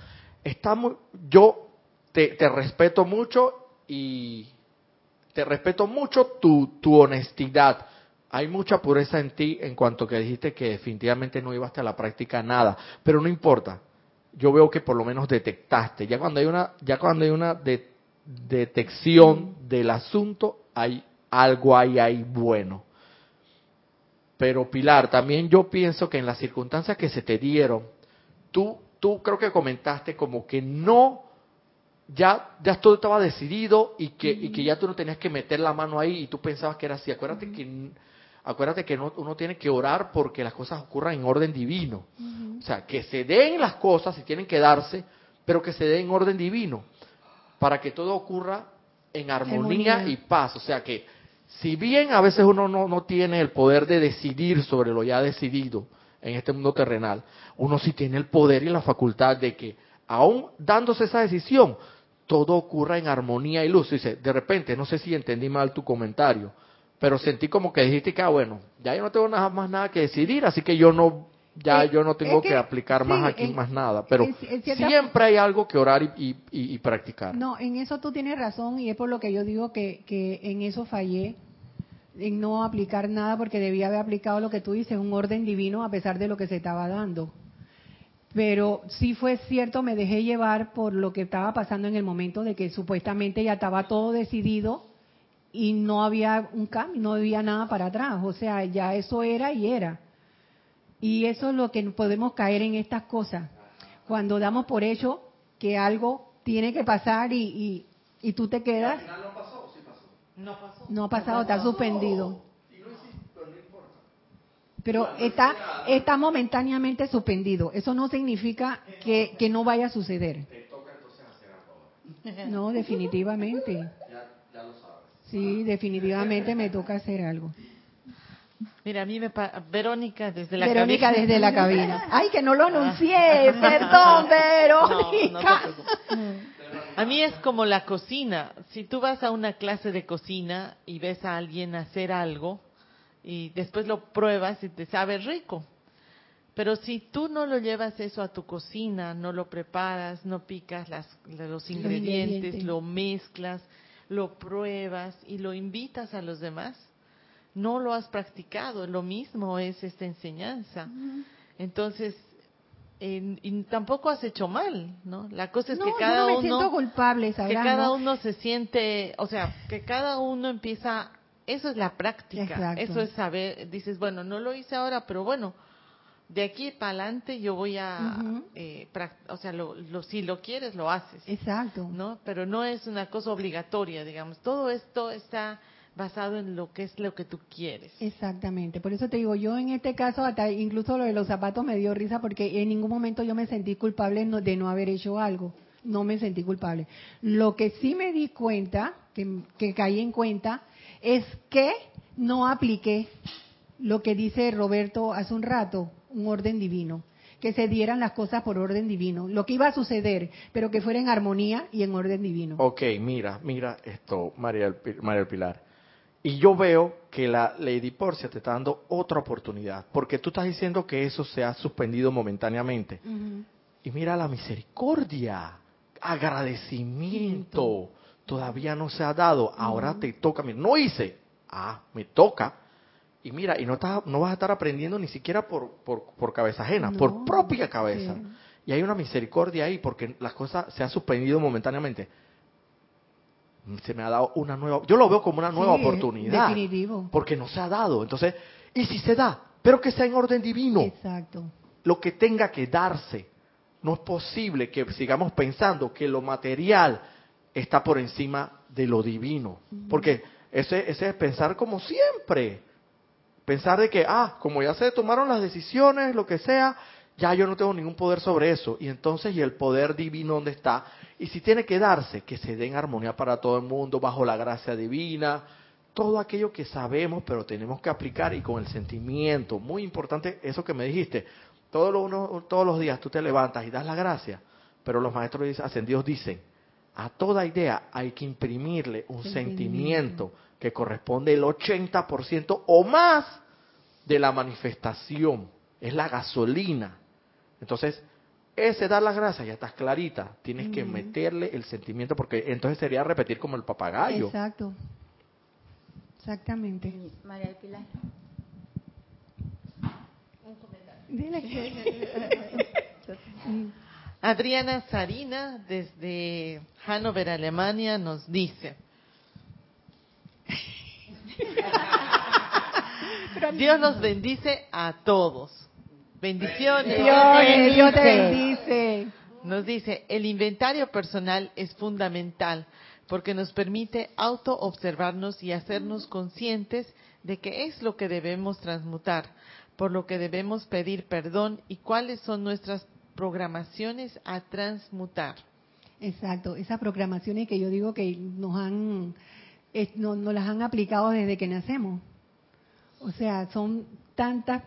[SPEAKER 4] Estamos, yo te respeto mucho y te respeto mucho tu, tu honestidad. Hay mucha pureza en ti en cuanto que dijiste que definitivamente no ibas a la práctica nada, pero no importa. Yo veo que por lo menos detectaste. Ya cuando hay una, ya cuando hay una detección del asunto, hay algo ahí, ahí bueno. Pero Pilar, también yo pienso que en las circunstancias que se te dieron, tú, tú creo que comentaste como que no ya, ya todo estaba decidido y que, y que ya tú no tenías que meter la mano ahí y tú pensabas que era así. Acuérdate que, acuérdate que uno tiene que orar porque las cosas ocurran en orden divino. O sea, que se den las cosas y tienen que darse, pero que se den en orden divino para que todo ocurra en armonía, y paz. O sea que si bien a veces uno no, no tiene el poder de decidir sobre lo ya decidido en este mundo terrenal, uno sí tiene el poder y la facultad de que aún dándose esa decisión, todo ocurra en armonía y luz. Dice, de repente, no sé si entendí mal tu comentario, pero sentí como que dijiste que, ah, bueno, ya yo no tengo nada más nada que decidir, así que yo no, ya yo no tengo que, aplicar más aquí más nada. Pero siempre hay algo que orar y, y, practicar.
[SPEAKER 1] No, en eso tú tienes razón y es por lo que yo digo que, que en eso fallé en no aplicar nada porque debía haber aplicado lo que tú dices, un orden divino a pesar de lo que se estaba dando pero sí fue cierto, me dejé llevar por lo que estaba pasando en el momento de que supuestamente ya estaba todo decidido y no había un cambio, no había nada para atrás, o sea, ya eso era y era. Y eso es lo que podemos caer en estas cosas, cuando damos por hecho que algo tiene que pasar y, y, tú te quedas. no pasó, sí pasó. No pasó. No ha pasado, está suspendido. pero está, está momentáneamente suspendido. Eso no significa que, que no vaya a suceder. No, definitivamente. Sí, definitivamente me toca hacer algo.
[SPEAKER 3] Mira, a mí me Verónica desde la
[SPEAKER 1] Verónica desde la cabina. Ay, que no lo anuncié, perdón, Verónica.
[SPEAKER 3] a mí es como la cocina. Si tú vas a una clase de cocina y ves a alguien hacer algo y después lo pruebas y te sabe rico. Pero si tú no lo llevas eso a tu cocina, no lo preparas, no picas las, los, ingredientes, lo mezclas, lo pruebas y lo invitas a los demás, no lo has practicado. Lo mismo es esta enseñanza. Entonces, y tampoco has hecho mal, ¿no? La cosa es que cada uno
[SPEAKER 1] culpable,
[SPEAKER 3] que cada uno se siente, o sea, que cada uno empieza, eso es la práctica, eso es saber, dices, bueno, no lo hice ahora, pero bueno, de aquí para adelante yo voy a, eh, o sea, lo, si lo quieres lo haces.
[SPEAKER 1] Exacto.
[SPEAKER 3] ¿No? Pero no es una cosa obligatoria, digamos. Todo esto está basado en lo que es lo que tú quieres.
[SPEAKER 1] Exactamente. Por eso te digo, yo en este caso, hasta incluso lo de los zapatos me dio risa porque en ningún momento yo me sentí culpable de no haber hecho algo. No me sentí culpable. Lo que sí me di cuenta, que, que caí en cuenta, es que no apliqué lo que dice Roberto hace un rato, un orden divino que se dieran las cosas por orden divino, lo que iba a suceder, pero que fuera en armonía y en orden divino.
[SPEAKER 4] Ok, mira, mira esto, María, María Pilar. Y yo veo que la Lady Porcia te está dando otra oportunidad, porque tú estás diciendo que eso se ha suspendido momentáneamente. Y mira la misericordia, agradecimiento, todavía no se ha dado, ahora te toca, mira, no hice, ah, me toca. Y mira, y no, estás, no vas a estar aprendiendo ni siquiera por, por, cabeza ajena, por propia cabeza. Y hay una misericordia ahí, porque las cosas se han suspendido momentáneamente se me ha dado una nueva, yo lo veo como una nueva oportunidad.
[SPEAKER 1] Definitivo.
[SPEAKER 4] Porque no se ha dado. Entonces, y si se da, pero que sea en orden divino.
[SPEAKER 1] Exacto.
[SPEAKER 4] Lo que tenga que darse. No es posible que sigamos pensando que lo material está por encima de lo divino. Porque ese, ese es pensar como siempre. Pensar de que, ah, como ya se tomaron las decisiones, lo que sea, ya yo no tengo ningún poder sobre eso. Y entonces, ¿y el poder divino dónde está? Y si tiene que darse, que se dé en armonía para todo el mundo, bajo la gracia divina, todo aquello que sabemos, pero tenemos que aplicar y con el sentimiento. Muy importante eso que me dijiste. Todos los, todos los días tú te levantas y das la gracia, pero los maestros ascendidos dicen, a toda idea hay que imprimirle un sentimiento que corresponde el 80% o más de la manifestación. Es la gasolina entonces, ese dar las gracias ya estás clarita. Tienes que meterle el sentimiento porque entonces sería repetir como el papagayo.
[SPEAKER 1] Exacto. Exactamente.
[SPEAKER 2] María del Pilar.
[SPEAKER 3] Un comentario. Adriana Sarina, desde Hannover, Alemania, nos dice. Dios nos bendice a todos. Bendiciones.
[SPEAKER 1] Dios, te bendice.
[SPEAKER 3] Nos dice, el inventario personal es fundamental porque nos permite auto-observarnos y hacernos conscientes de qué es lo que debemos transmutar, por lo que debemos pedir perdón y cuáles son nuestras programaciones a transmutar.
[SPEAKER 1] Exacto, esas programaciones que yo digo que nos han, no, nos las han aplicado desde que nacemos. O sea, son tantas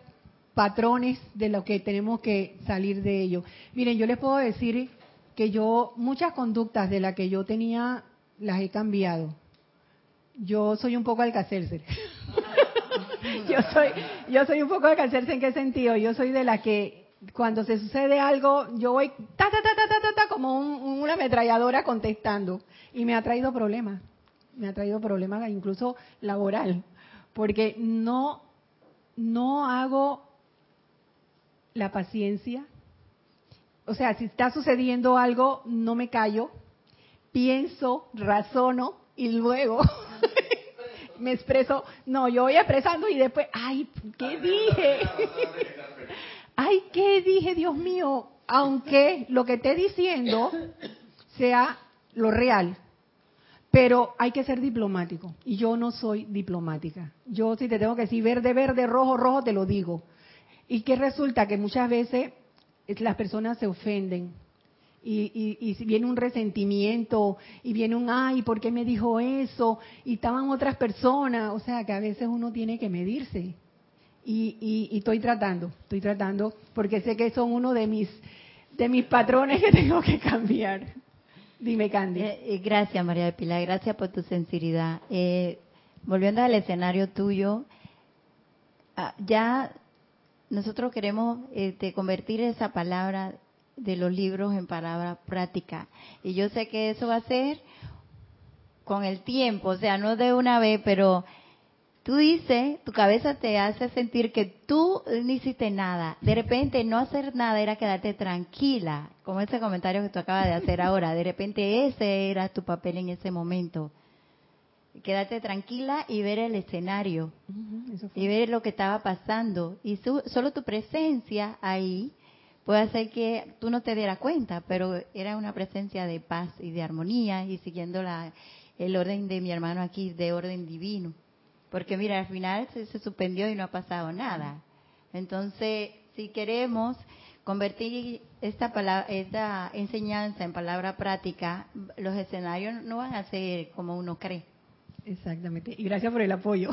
[SPEAKER 1] patrones de lo que tenemos que salir de ello. Miren, yo les puedo decir que yo muchas conductas de las que yo tenía las he cambiado. Yo soy un poco alcacerse. yo soy yo soy un poco alcacerse en qué sentido? Yo soy de la que cuando se sucede algo, yo voy ta ta ta ta ta ta, como una ametralladora contestando y me ha traído problemas. Me ha traído problemas incluso laboral, porque no no hago la paciencia. O sea, si está sucediendo algo, no me callo, pienso, razono y luego me expreso. No, yo voy expresando y después, ay, ¿qué dije? ay, ¿qué dije, Dios mío? Aunque lo que esté diciendo sea lo real. pero hay que ser diplomático. Y yo no soy diplomática. Yo si te tengo que decir verde, verde, rojo, rojo, te lo digo. Y que resulta que muchas veces las personas se ofenden. Y, y, viene un resentimiento y viene un ay, ¿por qué me dijo eso? Y estaban otras personas, o sea que a veces uno tiene que medirse. Y, y, estoy tratando, estoy tratando, porque sé que son uno de mis de mis patrones que tengo que cambiar. Dime, Candy.
[SPEAKER 2] Eh, eh, gracias, María de Pilar. Gracias por tu sinceridad. Eh, volviendo al escenario tuyo, ah, ya nosotros queremos este, convertir esa palabra de los libros en palabra práctica. Y yo sé que eso va a ser con el tiempo, o sea, no de una vez, pero Tú dices, tu cabeza te hace sentir que tú no hiciste nada. De repente no hacer nada era quedarte tranquila, como ese comentario que tú acabas de hacer ahora. De repente ese era tu papel en ese momento. Quedarte tranquila y ver el escenario y ver lo que estaba pasando. Y solo tu presencia ahí puede hacer que tú no te dieras cuenta, pero era una presencia de paz y de armonía y siguiendo la, el orden de mi hermano aquí, de orden divino. Porque mira, al final se, suspendió y no ha pasado nada. Entonces, si queremos convertir esta, palabra, esta enseñanza en palabra práctica, los escenarios no van a ser como uno cree.
[SPEAKER 1] Exactamente. Y gracias por el apoyo.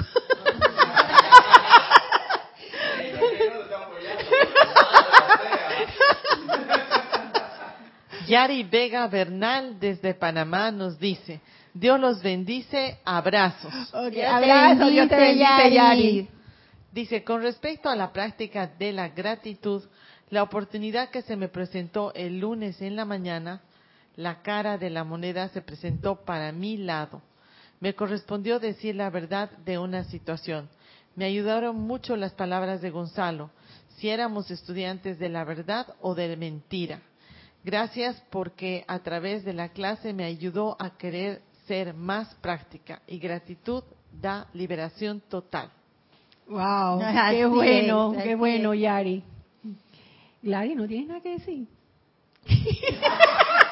[SPEAKER 3] Yari Vega Bernal desde Panamá nos dice, Dios los bendice, abrazos.
[SPEAKER 1] Abrazos, Dios te bendice, Yari.
[SPEAKER 3] Dice, con respecto a la práctica de la gratitud, la oportunidad que se me presentó el lunes en la mañana, la cara de la moneda se presentó para mi lado. Me correspondió decir la verdad de una situación. Me ayudaron mucho las palabras de Gonzalo, si éramos estudiantes de la verdad o de mentira. Gracias porque a través de la clase me ayudó a querer ser más práctica y gratitud da liberación total.
[SPEAKER 1] Wow, qué bueno, qué bueno, Yari. Gladys, ¿no tienes nada que decir?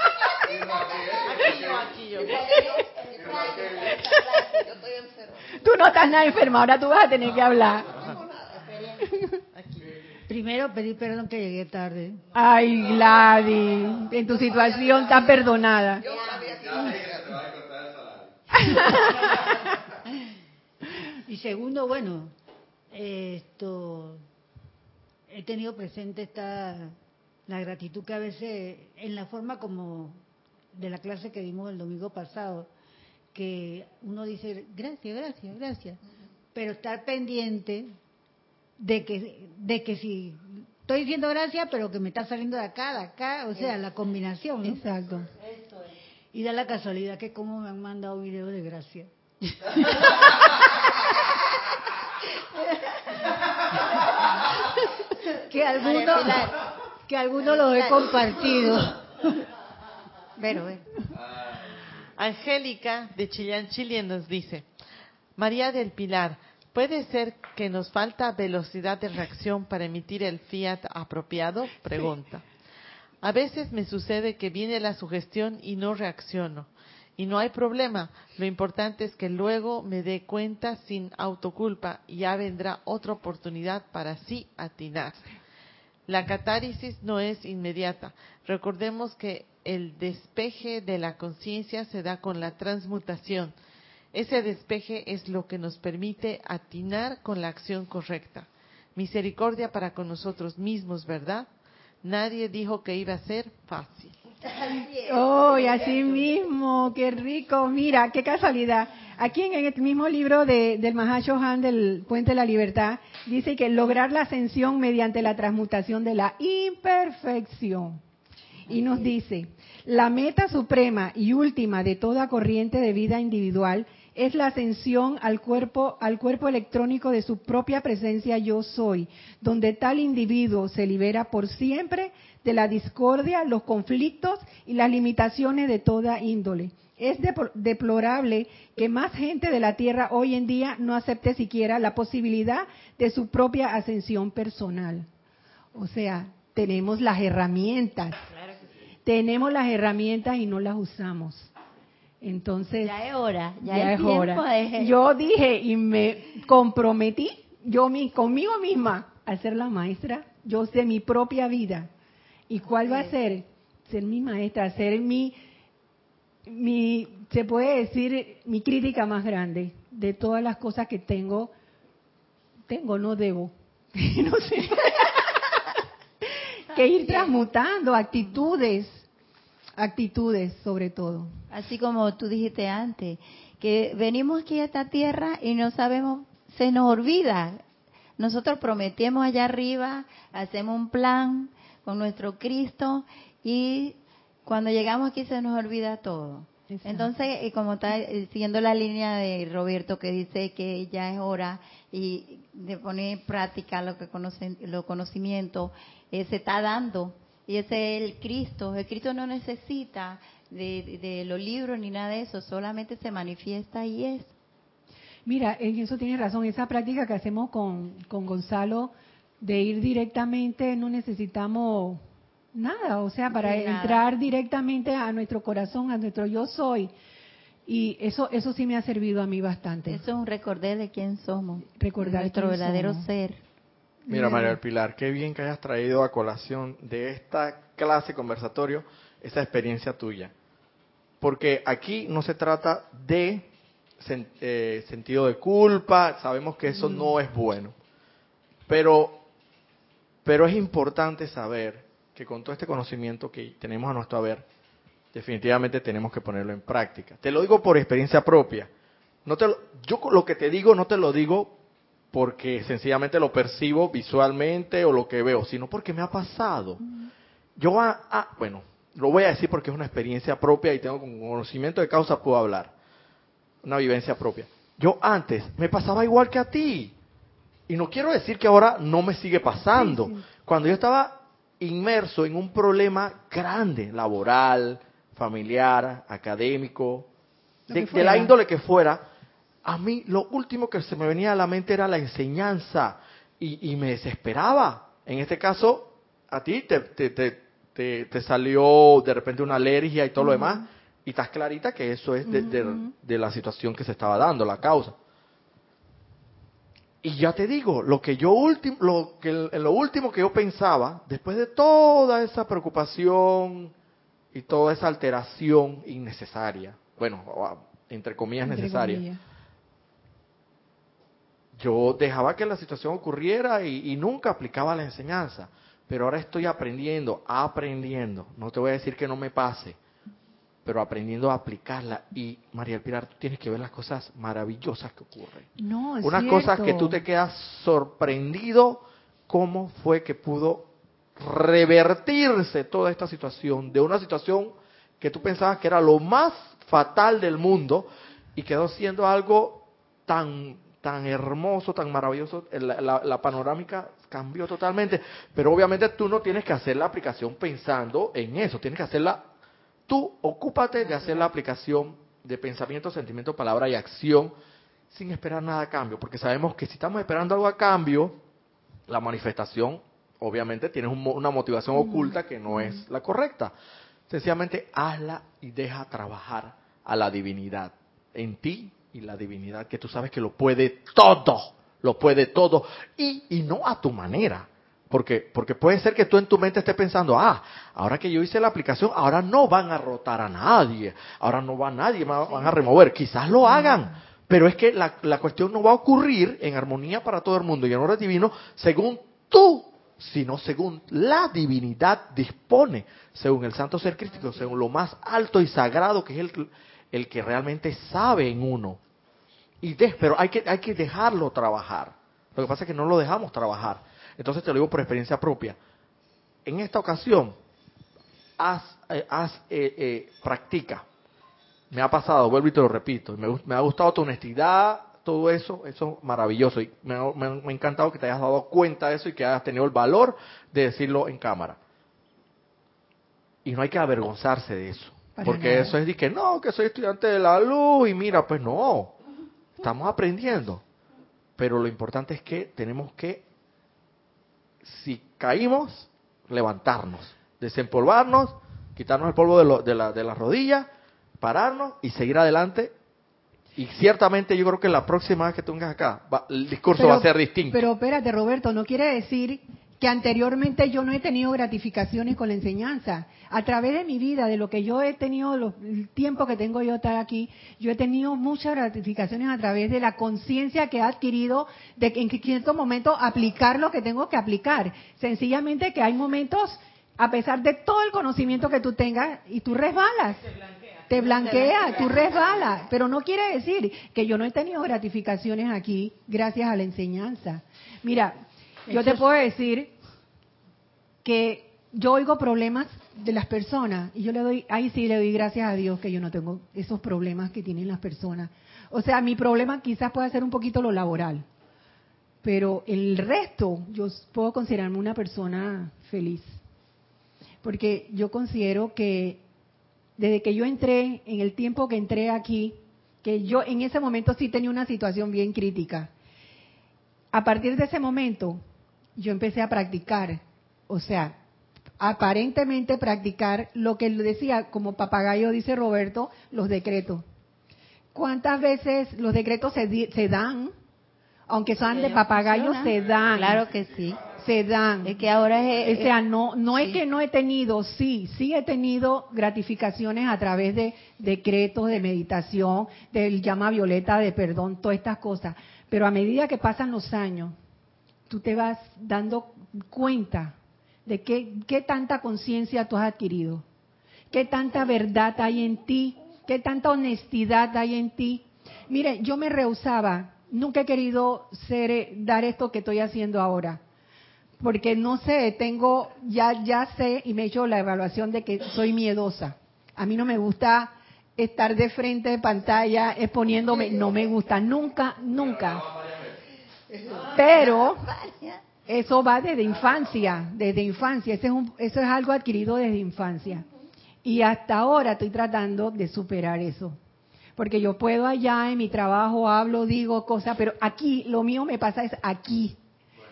[SPEAKER 1] Tú no estás nada enferma, ahora tú vas a tener que hablar.
[SPEAKER 5] Primero pedí perdón que llegué tarde.
[SPEAKER 1] Ay, Gladys, en tu situación está perdonada.
[SPEAKER 5] y segundo, bueno, esto he tenido presente esta la gratitud que a veces en la forma como de la clase que dimos el domingo pasado, que uno dice gracias, gracias, gracias, pero estar pendiente de que de que si estoy diciendo gracias, pero que me está saliendo de acá, de acá, o sea, la combinación.
[SPEAKER 1] Exacto.
[SPEAKER 5] Y da la casualidad que como me han mandado videos de gracia. que algunos que algunos los he compartido.
[SPEAKER 2] Pero,
[SPEAKER 3] Angélica de Chillán, Chile nos dice, María del Pilar, ¿puede ser que nos falta velocidad de reacción para emitir el fiat apropiado? Pregunta. A veces me sucede que viene la sugestión y no reacciono. Y no hay problema. Lo importante es que luego me dé cuenta sin autoculpa y ya vendrá otra oportunidad para así atinar. La catárisis no es inmediata. Recordemos que el despeje de la conciencia se da con la transmutación. Ese despeje es lo que nos permite atinar con la acción correcta. Misericordia para con nosotros mismos, ¿verdad? Nadie dijo que iba a ser fácil.
[SPEAKER 1] Oh, y así mismo, qué rico. Mira, qué casualidad. Aquí en el mismo libro de, del Mahashohan del Puente de la Libertad, dice que lograr la ascensión mediante la transmutación de la imperfección. Y nos dice, la meta suprema y última de toda corriente de vida individual es la ascensión al cuerpo, al cuerpo electrónico de su propia presencia yo soy, donde tal individuo se libera por siempre de la discordia, los conflictos y las limitaciones de toda índole. Es deplorable que más gente de la Tierra hoy en día no acepte siquiera la posibilidad de su propia ascensión personal. O sea, tenemos las herramientas. Tenemos las herramientas y no las usamos. Entonces,
[SPEAKER 2] Ya es hora, ya,
[SPEAKER 1] ya
[SPEAKER 2] es,
[SPEAKER 1] hora.
[SPEAKER 2] de-
[SPEAKER 1] Yo dije y me comprometí yo mi, conmigo misma a ser la maestra, yo sé mi propia vida. ¿Y cuál va a ser? Ser mi maestra, ser mi, mi, se puede decir, mi crítica más grande de todas las cosas que tengo, tengo, no debo, no sé, que ir transmutando actitudes, actitudes sobre todo.
[SPEAKER 2] Así como tú dijiste antes, que venimos aquí a esta tierra y no sabemos, se nos olvida. Nosotros prometemos allá arriba, hacemos un plan con nuestro Cristo y cuando llegamos aquí se nos olvida todo.
[SPEAKER 1] Exacto.
[SPEAKER 2] Entonces, como está siguiendo la línea de Roberto que dice que ya es hora y de poner en práctica lo que conocen, los conocimientos, eh, se está dando. Y ese es el Cristo. El Cristo no necesita de, los libros ni nada de eso, solamente se manifiesta y es.
[SPEAKER 1] Mira, en eso tienes razón. Esa práctica que hacemos con, con Gonzalo de ir directamente, no necesitamos nada, o sea, para entrar directamente a nuestro corazón, a nuestro yo soy. Y eso, eso sí me ha servido a mí bastante.
[SPEAKER 2] Eso es un recordar de quién somos,
[SPEAKER 1] Recordar
[SPEAKER 2] nuestro
[SPEAKER 1] quién
[SPEAKER 2] verdadero
[SPEAKER 1] somos.
[SPEAKER 2] ser.
[SPEAKER 4] Mira, María del Pilar, qué bien que hayas traído a colación de esta clase conversatorio esa experiencia tuya. Porque aquí no se trata de sen- eh, sentido de culpa, sabemos que eso no es bueno. Pero, pero es importante saber que con todo este conocimiento que tenemos a nuestro haber, definitivamente tenemos que ponerlo en práctica. Te lo digo por experiencia propia. No te lo- yo lo que te digo no te lo digo porque sencillamente lo percibo visualmente o lo que veo, sino porque me ha pasado. Yo, ah, ah, bueno, lo voy a decir porque es una experiencia propia y tengo con conocimiento de causa puedo hablar. Una vivencia propia. Yo antes me pasaba igual que a ti. Y no quiero decir que ahora no me sigue pasando.
[SPEAKER 1] Sí, sí.
[SPEAKER 4] Cuando yo estaba inmerso en un problema grande, laboral, familiar, académico, de, la índole que fuera, a mí lo último que se me venía a la mente era la enseñanza y, y me desesperaba. En este caso, a ti te, te, te, te- te salió de repente una alergia y todo lo demás, y estás clarita que eso es de, de- de la situación que se estaba dando, la causa. Y ya te digo, lo que yo último, lo que lo último que yo pensaba, después de toda esa preocupación y toda esa alteración innecesaria, bueno, entre comillas
[SPEAKER 1] Entre
[SPEAKER 4] necesaria,
[SPEAKER 1] comillas.
[SPEAKER 4] Yo dejaba que la situación ocurriera y, y nunca aplicaba la enseñanza. Pero ahora estoy aprendiendo, aprendiendo. No te voy a decir que no me pase, pero aprendiendo a aplicarla. Y María Pilar, tú tienes que ver las cosas maravillosas que ocurren.
[SPEAKER 1] No, es
[SPEAKER 4] Unas cosas que tú te quedas sorprendido cómo fue que pudo revertirse toda esta situación de una situación que tú pensabas que era lo más fatal del mundo y quedó siendo algo tan tan hermoso, tan maravilloso, la, la- la panorámica cambió totalmente, pero obviamente tú no tienes que hacer la aplicación pensando en eso, tienes que hacerla, tú ocúpate de hacer la aplicación de pensamiento, sentimiento, palabra y acción sin esperar nada a cambio, porque sabemos que si estamos esperando algo a cambio, la manifestación obviamente tiene un una motivación oculta que no es la correcta. Sencillamente hazla y deja trabajar a la divinidad en ti y la divinidad que tú sabes que lo puede todo, lo puede todo y, y no a tu manera. Porque, porque puede ser que tú en tu mente estés pensando, ah, ahora que yo hice la aplicación, ahora no van a rotar a nadie, ahora no va nadie, me van a remover. Quizás lo hagan, pero es que la, la cuestión no va a ocurrir en armonía para todo el mundo y en orden divino según tú, sino según la divinidad dispone, según el santo ser crístico, según lo más alto y sagrado que es el, el que realmente sabe en uno. Y de- pero hay que, hay que dejarlo trabajar. Lo que pasa es que no lo dejamos trabajar. Entonces te lo digo por experiencia propia. En esta ocasión, haz, eh, haz, eh, eh, practica. Me ha pasado, vuelvo y te lo repito. Me, me ha gustado tu honestidad, todo eso, eso es maravilloso. Y me, ha- me ha- me ha encantado que te hayas dado cuenta de eso y que hayas tenido el valor de decirlo en cámara. Y no hay que avergonzarse de eso.
[SPEAKER 1] Para
[SPEAKER 4] porque
[SPEAKER 1] nada.
[SPEAKER 4] eso es de que no, que soy estudiante de la luz y mira, pues no. Estamos aprendiendo. Pero lo importante es que tenemos que, si caímos, levantarnos, desempolvarnos, quitarnos el polvo de, lo- de la, de las rodillas, pararnos y seguir adelante. Y ciertamente yo creo que la próxima vez que tú vengas acá, va- el discurso va a ser distinto.
[SPEAKER 1] Pero espérate, Roberto, no quiere decir que anteriormente yo no he tenido gratificaciones con la enseñanza. A través de mi vida, de lo que yo he tenido, los- el tiempo que tengo yo estar aquí, yo he tenido muchas gratificaciones a través de la conciencia que he adquirido de que en ciertos momentos aplicar lo que tengo que aplicar. Sencillamente que hay momentos, a pesar de todo el conocimiento que tú tengas, y tú resbalas. Te blanquea, tú resbalas, pero no quiere decir que yo no he tenido gratificaciones aquí gracias a la enseñanza. Mira, yo te puedo decir que yo oigo problemas de las personas y yo le doy, ahí sí le doy gracias a Dios que yo no tengo esos problemas que tienen las personas. O sea, mi problema quizás pueda ser un poquito lo laboral, pero el resto yo puedo considerarme una persona feliz. Porque yo considero que desde que yo entré, en el tiempo que entré aquí, que yo en ese momento sí tenía una situación bien crítica. A partir de ese momento, yo empecé a practicar, o sea, aparentemente practicar lo que decía, como papagayo dice Roberto, los decretos. ¿Cuántas veces los decretos se, dan? Aunque sean de papagayo, se dan.
[SPEAKER 2] Claro que sí.
[SPEAKER 1] Se dan.
[SPEAKER 2] Es que ahora es...
[SPEAKER 1] O sea, no, no es que no he tenido, sí, sí he tenido gratificaciones a través de decretos, de meditación, del llama violeta, de perdón, todas estas cosas. Pero a medida que pasan los años, tú te vas dando cuenta de qué, qué tanta conciencia tú has adquirido, qué tanta verdad hay en ti, qué tanta honestidad hay en ti. Mire, yo me rehusaba, nunca he querido ser, eh, dar esto que estoy haciendo ahora porque no sé, tengo, ya, ya sé y me he hecho la evaluación de que soy miedosa. A mí no me gusta estar de frente de pantalla exponiéndome, no me gusta, nunca, nunca. Pero eso va desde infancia, desde infancia, Ese es un- eso es algo adquirido desde infancia. Y hasta ahora estoy tratando de superar eso. Porque yo puedo allá en mi trabajo, hablo, digo cosas, pero aquí, lo mío me pasa es aquí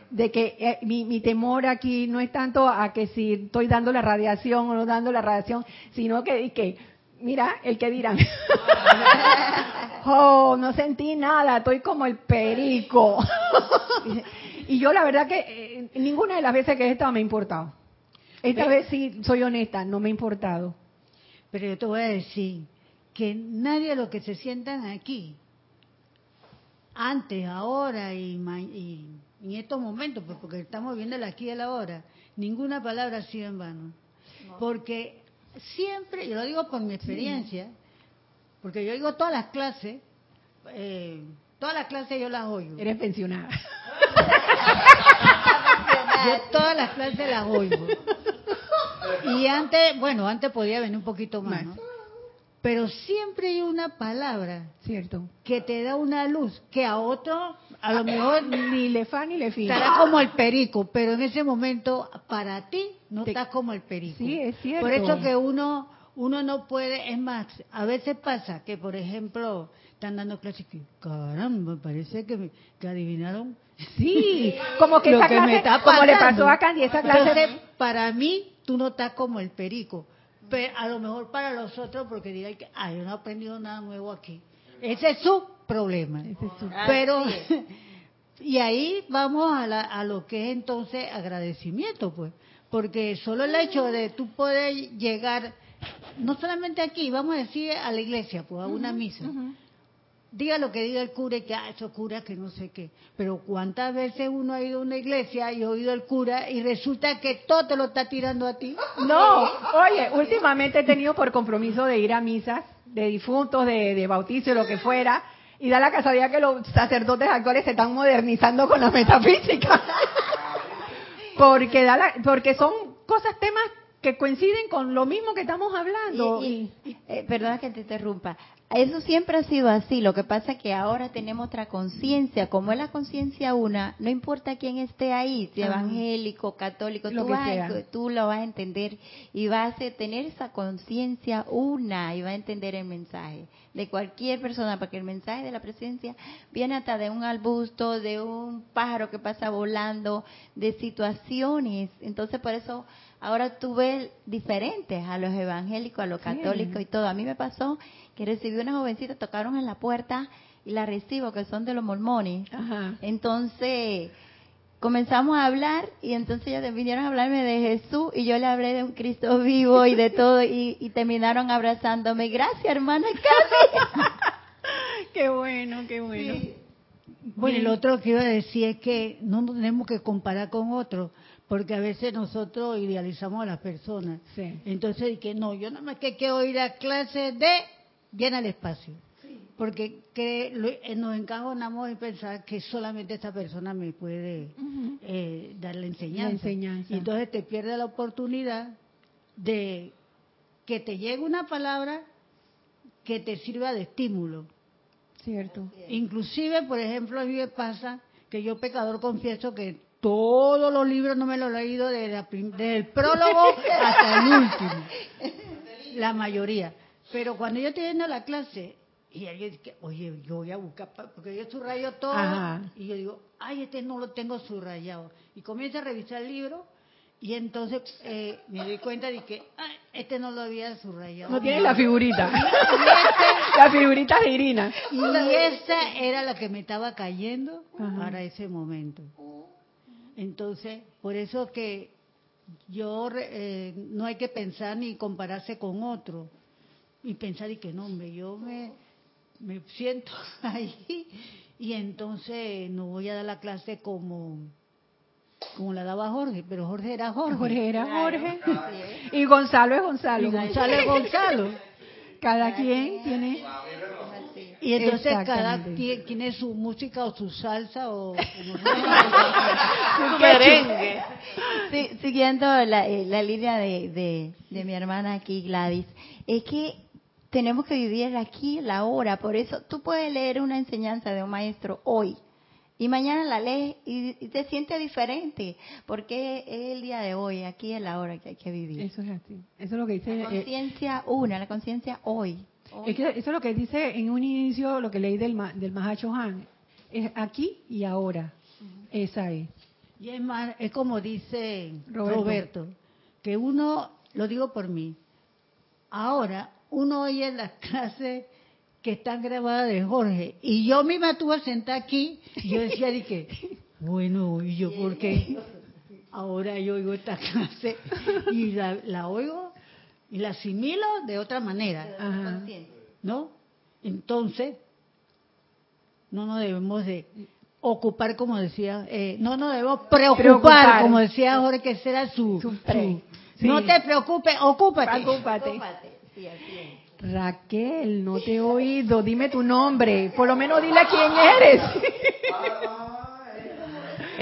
[SPEAKER 1] de que eh, mi, mi temor aquí no es tanto a que si estoy dando la radiación o no dando la radiación, sino que, que mira, el que dirán, oh, no sentí nada, estoy como el perico. y yo la verdad que eh, ninguna de las veces que he estado me ha importado. Esta vez sí, soy honesta, no me ha importado.
[SPEAKER 5] Pero yo te voy a decir que nadie de los que se sientan aquí, antes, ahora y, ma- y en estos momentos, pues porque estamos viendo el aquí y el ahora, ninguna palabra ha sido en vano. Porque siempre, y lo digo por mi experiencia, porque yo oigo todas las clases, eh, todas las clases yo las oigo.
[SPEAKER 1] Eres pensionada.
[SPEAKER 5] Yo todas las clases las oigo. Y antes, bueno, antes podía venir un poquito más, ¿no? Pero siempre hay una palabra
[SPEAKER 1] Cierto.
[SPEAKER 5] que te da una luz que a otro a lo mejor
[SPEAKER 1] Ni le fa ni le fi.
[SPEAKER 5] estará como el perico, pero en ese momento para ti no
[SPEAKER 1] Te-
[SPEAKER 5] está como el perico.
[SPEAKER 1] Sí, es cierto.
[SPEAKER 5] Por eso que uno uno no puede, es más, a veces pasa que por ejemplo están dando clases que caramba, parece que, me- que adivinaron
[SPEAKER 1] Sí, como que
[SPEAKER 5] lo
[SPEAKER 1] esa
[SPEAKER 5] que me
[SPEAKER 1] clase,
[SPEAKER 5] está
[SPEAKER 1] como le pasó a Candy, esa clase
[SPEAKER 5] Entonces, para mí, tú no estás como el perico. Pero a lo mejor para los otros, porque dirán que, ah, yo no he aprendido nada nuevo aquí. Ese es su problema.
[SPEAKER 1] Ese es su-
[SPEAKER 5] Pero, y ahí vamos a, la- a lo que es entonces agradecimiento, pues. Porque solo el hecho de tú poder llegar, no solamente aquí, vamos a decir a la iglesia, pues a una misa diga lo que diga el cura y que ah, eso cura que no sé qué. Pero cuántas veces uno ha ido a una iglesia y ha oído al cura y resulta que todo te lo está tirando a ti.
[SPEAKER 1] No, oye, últimamente he tenido por compromiso de ir a misas de difuntos, de, de bautizo lo que fuera, y da la casualidad que los sacerdotes actuales se están modernizando con la metafísica. porque, da la- porque son cosas, temas que coinciden con lo mismo que estamos hablando.
[SPEAKER 2] Y- y- eh, perdona que te interrumpa. Eso siempre ha sido así. Lo que pasa es que ahora tenemos otra conciencia. Como es la conciencia una, no importa quién esté ahí, si evangélico, católico,
[SPEAKER 1] Lo
[SPEAKER 2] tú,
[SPEAKER 1] que
[SPEAKER 2] vas tú lo vas a entender y vas a tener esa conciencia una y vas a entender el mensaje de cualquier persona, porque el mensaje de la presencia viene hasta de un arbusto, de un pájaro que pasa volando, de situaciones. Entonces, por eso ahora tú ves diferentes a los evangélicos, a los católicos y todo. A mí me pasó que recibí una jovencita, tocaron en la puerta y la recibo, que son de los mormones.
[SPEAKER 1] Ajá.
[SPEAKER 2] Entonces comenzamos a hablar y entonces ellos vinieron a hablarme de Jesús y yo le hablé de un Cristo vivo y de todo y, y terminaron abrazándome. Gracias, hermana Casi.
[SPEAKER 1] Qué bueno, qué bueno.
[SPEAKER 5] Bueno, y lo otro que iba a decir es que no nos tenemos que comparar con otros, porque a veces nosotros idealizamos a las personas.
[SPEAKER 1] Sí.
[SPEAKER 5] Entonces, que no, yo nada más que quiero ir a clase de llena el espacio. Porque que, lo- eh, nos encajonamos en pensar que solamente esta persona me puede eh, dar la enseñanza.
[SPEAKER 1] La enseñanza.
[SPEAKER 5] Y entonces te pierdes la oportunidad de que te llegue una palabra que te sirva de estímulo.
[SPEAKER 1] Cierto.
[SPEAKER 5] Inclusive, por ejemplo, a mí me pasa que yo pecador confieso que todos los libros no me los he leído desde, el prólogo hasta el último. La mayoría. Pero cuando yo estoy yendo a la clase y alguien dice, oye, yo voy a buscar, porque yo subrayo todo,
[SPEAKER 1] Ajá.
[SPEAKER 5] y yo digo, ay, este no lo tengo subrayado. Y comienzo a revisar el libro y entonces eh, me doy cuenta de que, ay, este no lo había subrayado.
[SPEAKER 1] No tienes la figurita. la figurita de Irina.
[SPEAKER 5] Y esa era la que me estaba cayendo
[SPEAKER 1] Ajá.
[SPEAKER 5] para ese momento. Entonces, por eso que yo re- eh, no hay que pensar ni compararse con otro y pensar y que no, hombre, yo me, me siento ahí y entonces no voy a dar la clase como como la daba Jorge, pero Jorge era Jorge.
[SPEAKER 1] Jorge era Jorge. Y Gonzalo es Gonzalo.
[SPEAKER 5] Y Gonzalo es Gonzalo.
[SPEAKER 1] Cada quien tiene.
[SPEAKER 5] Y entonces cada quien tiene su música o su salsa o
[SPEAKER 3] Su merengue.
[SPEAKER 2] Sí, siguiendo la, eh, la línea de, de, de mi hermana aquí, Gladys, es que tenemos que vivir aquí, la hora. Por eso tú puedes leer una enseñanza de un maestro hoy y mañana la lees y, y te sientes diferente, porque es el día de hoy, aquí es la hora que hay que vivir.
[SPEAKER 1] Eso es así. Eso es lo que dice.
[SPEAKER 2] La
[SPEAKER 1] eh,
[SPEAKER 2] conciencia una, la conciencia hoy.
[SPEAKER 1] Es que eso es lo que dice en un inicio, lo que leí del, del Mahacho Han. Es aquí y ahora. Esa es.
[SPEAKER 5] Y es más, es como dice
[SPEAKER 1] Roberto.
[SPEAKER 5] Roberto. que uno, lo digo por mí, ahora uno oye las clases que están grabadas de Jorge, y yo misma estuve sentada aquí, y yo decía, de que, bueno, ¿y yo por qué? Ahora yo oigo esta clase y la, la oigo y la asimilo de otra manera,
[SPEAKER 1] Ajá.
[SPEAKER 5] ¿no? Entonces, no nos debemos de ocupar, como decía, eh, no nos debemos preocupar,
[SPEAKER 1] Preocupar.
[SPEAKER 5] como decía Jorge, que ese era su...
[SPEAKER 1] Su pre.
[SPEAKER 5] su-
[SPEAKER 1] Sí.
[SPEAKER 5] No te preocupes, ocúpate.
[SPEAKER 1] Preocúpate.
[SPEAKER 2] Sí, así es.
[SPEAKER 1] Raquel, no te he oído. Dime tu nombre. Por lo menos dile quién eres.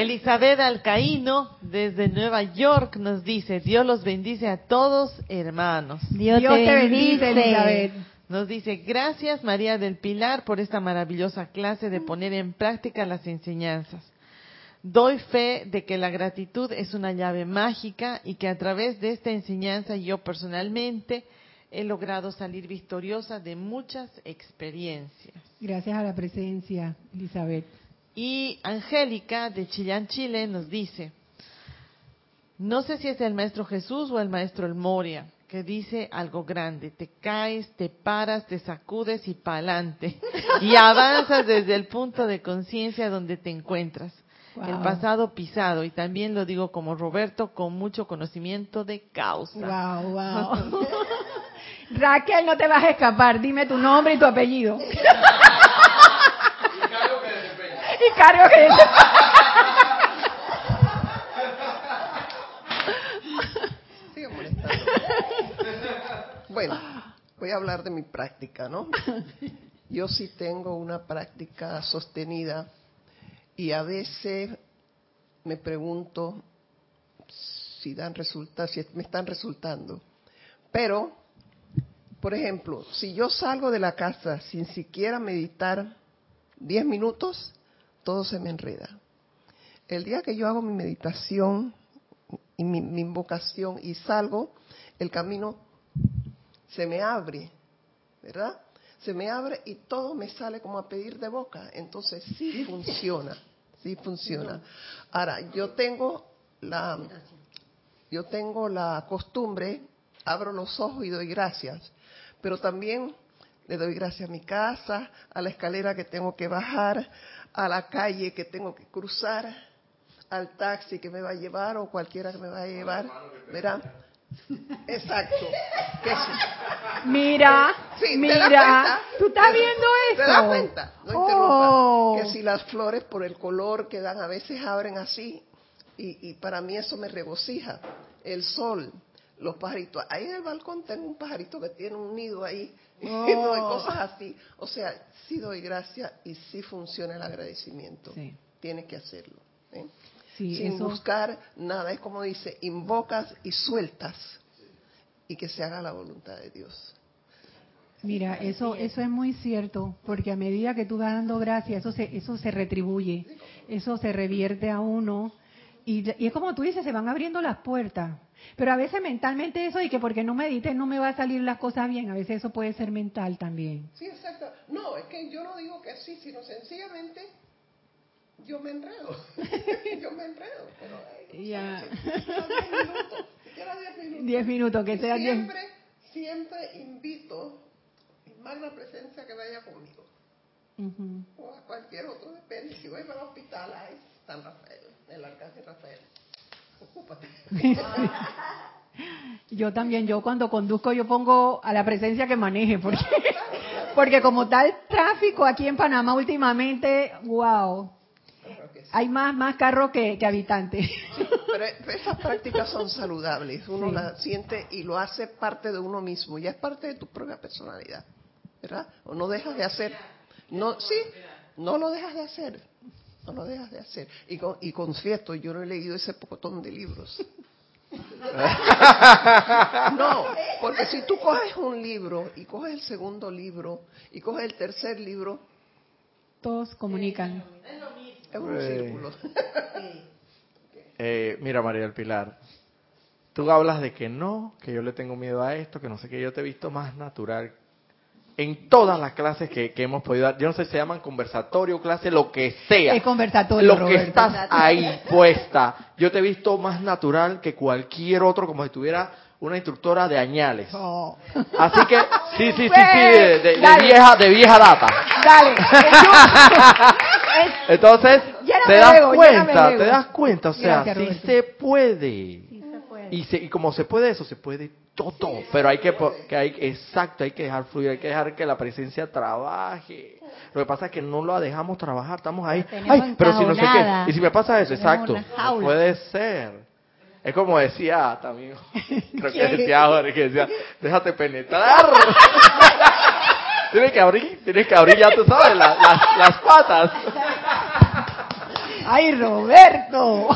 [SPEAKER 3] Elizabeth Alcaíno, desde Nueva York, nos dice, Dios los bendice a todos, hermanos.
[SPEAKER 2] Dios,
[SPEAKER 1] Dios
[SPEAKER 2] te
[SPEAKER 1] bendice. Elizabeth.
[SPEAKER 3] Nos dice, gracias María del Pilar por esta maravillosa clase de poner en práctica las enseñanzas. Doy fe de que la gratitud es una llave mágica y que a través de esta enseñanza yo personalmente he logrado salir victoriosa de muchas experiencias.
[SPEAKER 1] Gracias a la presencia, Elizabeth.
[SPEAKER 3] Y Angélica de Chillán, Chile, nos dice, no sé si es el Maestro Jesús o el Maestro El Moria, que dice algo grande, te caes, te paras, te sacudes y pa'lante, y avanzas desde el punto de conciencia donde te encuentras.
[SPEAKER 1] Wow.
[SPEAKER 3] El pasado pisado, y también lo digo como Roberto, con mucho conocimiento de causa.
[SPEAKER 1] Wow, wow. Raquel, no te vas a escapar. Dime tu nombre y tu apellido. y cargo
[SPEAKER 6] Sigue molestando. Bueno, voy a hablar de mi práctica, ¿no? Yo sí tengo una práctica sostenida y a veces me pregunto si dan resultados, si me están resultando. Pero, por ejemplo, si yo salgo de la casa sin siquiera meditar 10 minutos, todo se me enreda. El día que yo hago mi meditación y mi, mi invocación y salgo, el camino se me abre, ¿verdad? Se me abre y todo me sale como a pedir de boca. Entonces sí funciona, sí funciona. Ahora, yo tengo la, yo tengo la costumbre, abro los ojos y doy gracias, pero también le doy gracias a mi casa, a la escalera que tengo que bajar, a la calle que tengo que cruzar, al taxi que me va a llevar o cualquiera que me va a llevar. Verá, exacto.
[SPEAKER 1] Mira,
[SPEAKER 6] Sí, ¿te das
[SPEAKER 1] mira, tú estás viendo eso.
[SPEAKER 6] ¿Te das cuenta? No interrumpa.
[SPEAKER 1] Oh.
[SPEAKER 6] Que si las flores por el color que dan a veces abren así y, y para mí eso me regocija. El sol, los pajaritos. Ahí en el balcón tengo un pajarito que tiene un nido ahí. No, y cosas así. O sea, sí doy gracias y sí funciona el agradecimiento.
[SPEAKER 1] Sí.
[SPEAKER 6] Tienes que hacerlo. ¿eh?
[SPEAKER 1] Sí,
[SPEAKER 6] Sin
[SPEAKER 1] eso-
[SPEAKER 6] buscar nada. Es como dice, invocas y sueltas y que se haga la voluntad de Dios.
[SPEAKER 1] Mira, eso eso es muy cierto, porque a medida que tú vas dando gracias, eso se eso se retribuye, eso se revierte a uno y, y es como tú dices, se van abriendo las puertas. Pero a veces mentalmente eso y que porque no medite no me va a salir las cosas bien, a veces eso puede ser mental también.
[SPEAKER 6] Sí, exacto. No, es que yo no digo que sí, sino sencillamente yo me enredo. yo me enredo. Pero, ay,
[SPEAKER 1] Ya.
[SPEAKER 6] 10 minutos. Siquiera 10 minutos.
[SPEAKER 1] Diez minutos, que
[SPEAKER 6] Y
[SPEAKER 1] sea diez.
[SPEAKER 6] siempre, siempre invito a magna presencia que vaya conmigo.
[SPEAKER 1] Ujú.
[SPEAKER 6] O a cualquier otro, depende. Si voy para el hospital, ahí San Rafael, el arcángel Rafael. Ocúpate.
[SPEAKER 1] Yo también, yo cuando conduzco yo pongo a la presencia que maneje, porque, porque como tal tráfico aquí en Panamá últimamente, wow, hay más, más carros que, que habitantes.
[SPEAKER 6] Pero esas prácticas son saludables, uno
[SPEAKER 1] Sí.
[SPEAKER 6] las siente y lo hace parte de uno mismo, ya es parte de tu propia personalidad, ¿verdad? O no dejas de hacer, no, sí, no lo dejas de hacer, no lo dejas de hacer. Y, con, y confieso, yo no he leído ese pocotón de libros. No, porque si tú coges un libro y coges el segundo libro y coges el tercer libro,
[SPEAKER 1] Todos comunican.
[SPEAKER 6] es un
[SPEAKER 4] Eh.
[SPEAKER 6] círculo.
[SPEAKER 4] Eh, mira, María del Pilar, tú hablas de que no, que yo le tengo miedo a esto, que no sé qué, yo te he visto más natural en todas las clases que, que hemos podido dar. Yo no sé si se llaman conversatorio, clase, lo que sea.
[SPEAKER 1] Es conversatorio,
[SPEAKER 4] Lo que estás ahí puesta. Yo te he visto más natural que cualquier otro, como si tuviera una instructora de añales.
[SPEAKER 1] Oh.
[SPEAKER 4] Así que, sí, sí, sí, sí, de, de- vieja, de vieja data.
[SPEAKER 1] Dale. Es-
[SPEAKER 4] Entonces, te das cuenta, te das cuenta, o sea,
[SPEAKER 1] Gracias,
[SPEAKER 4] sí
[SPEAKER 1] Roberto.
[SPEAKER 4] se puede. Y, se- y como se puede eso, se puede todo, pero hay que, que hay, exacto, hay que dejar fluir, hay que dejar que la presencia trabaje. Lo que pasa es que no la dejamos trabajar, estamos ahí. Ay, pero si no sé qué. Y si me pasa eso, exacto. no puede ser. Es como decía también, creo que decía Jorge, que decía, déjate penetrar. tienes que abrir, tienes que abrir ya tú sabes, la- las, las patas.
[SPEAKER 1] Ay, Roberto.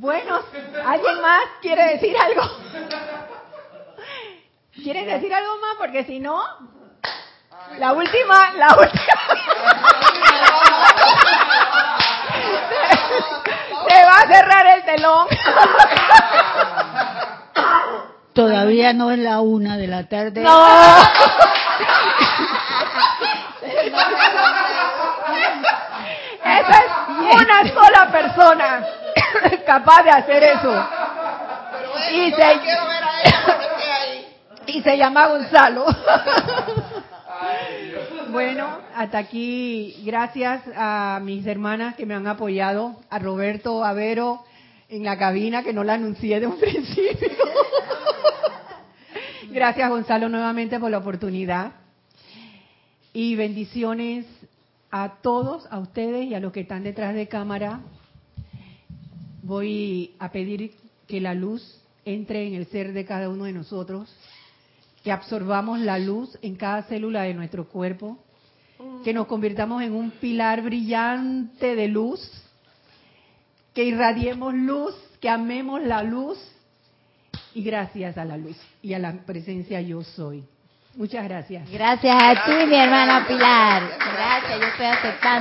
[SPEAKER 1] Bueno, ¿alguien más quiere decir algo? ¿Quieren decir algo más? Porque si no, la última, la última. Se va a cerrar el telón.
[SPEAKER 5] Todavía no es la una de la tarde.
[SPEAKER 1] Esa es una sola persona capaz de hacer eso. Y se, y se llama Gonzalo. Bueno, hasta aquí, gracias a mis hermanas que me han apoyado, a Roberto, a Vero en la cabina, que no la anuncié de un principio. Gracias, Gonzalo, nuevamente por la oportunidad. Y bendiciones a todos, a ustedes y a los que están detrás de cámara. Voy a pedir que la luz entre en el ser de cada uno de nosotros, que absorbamos la luz en cada célula de nuestro cuerpo, que nos convirtamos en un pilar brillante de luz, que irradiemos luz, que amemos la luz y gracias a la luz y a la presencia yo soy. Muchas gracias.
[SPEAKER 2] Gracias a ti, mi hermana Pilar. Gracias, yo estoy aceptando.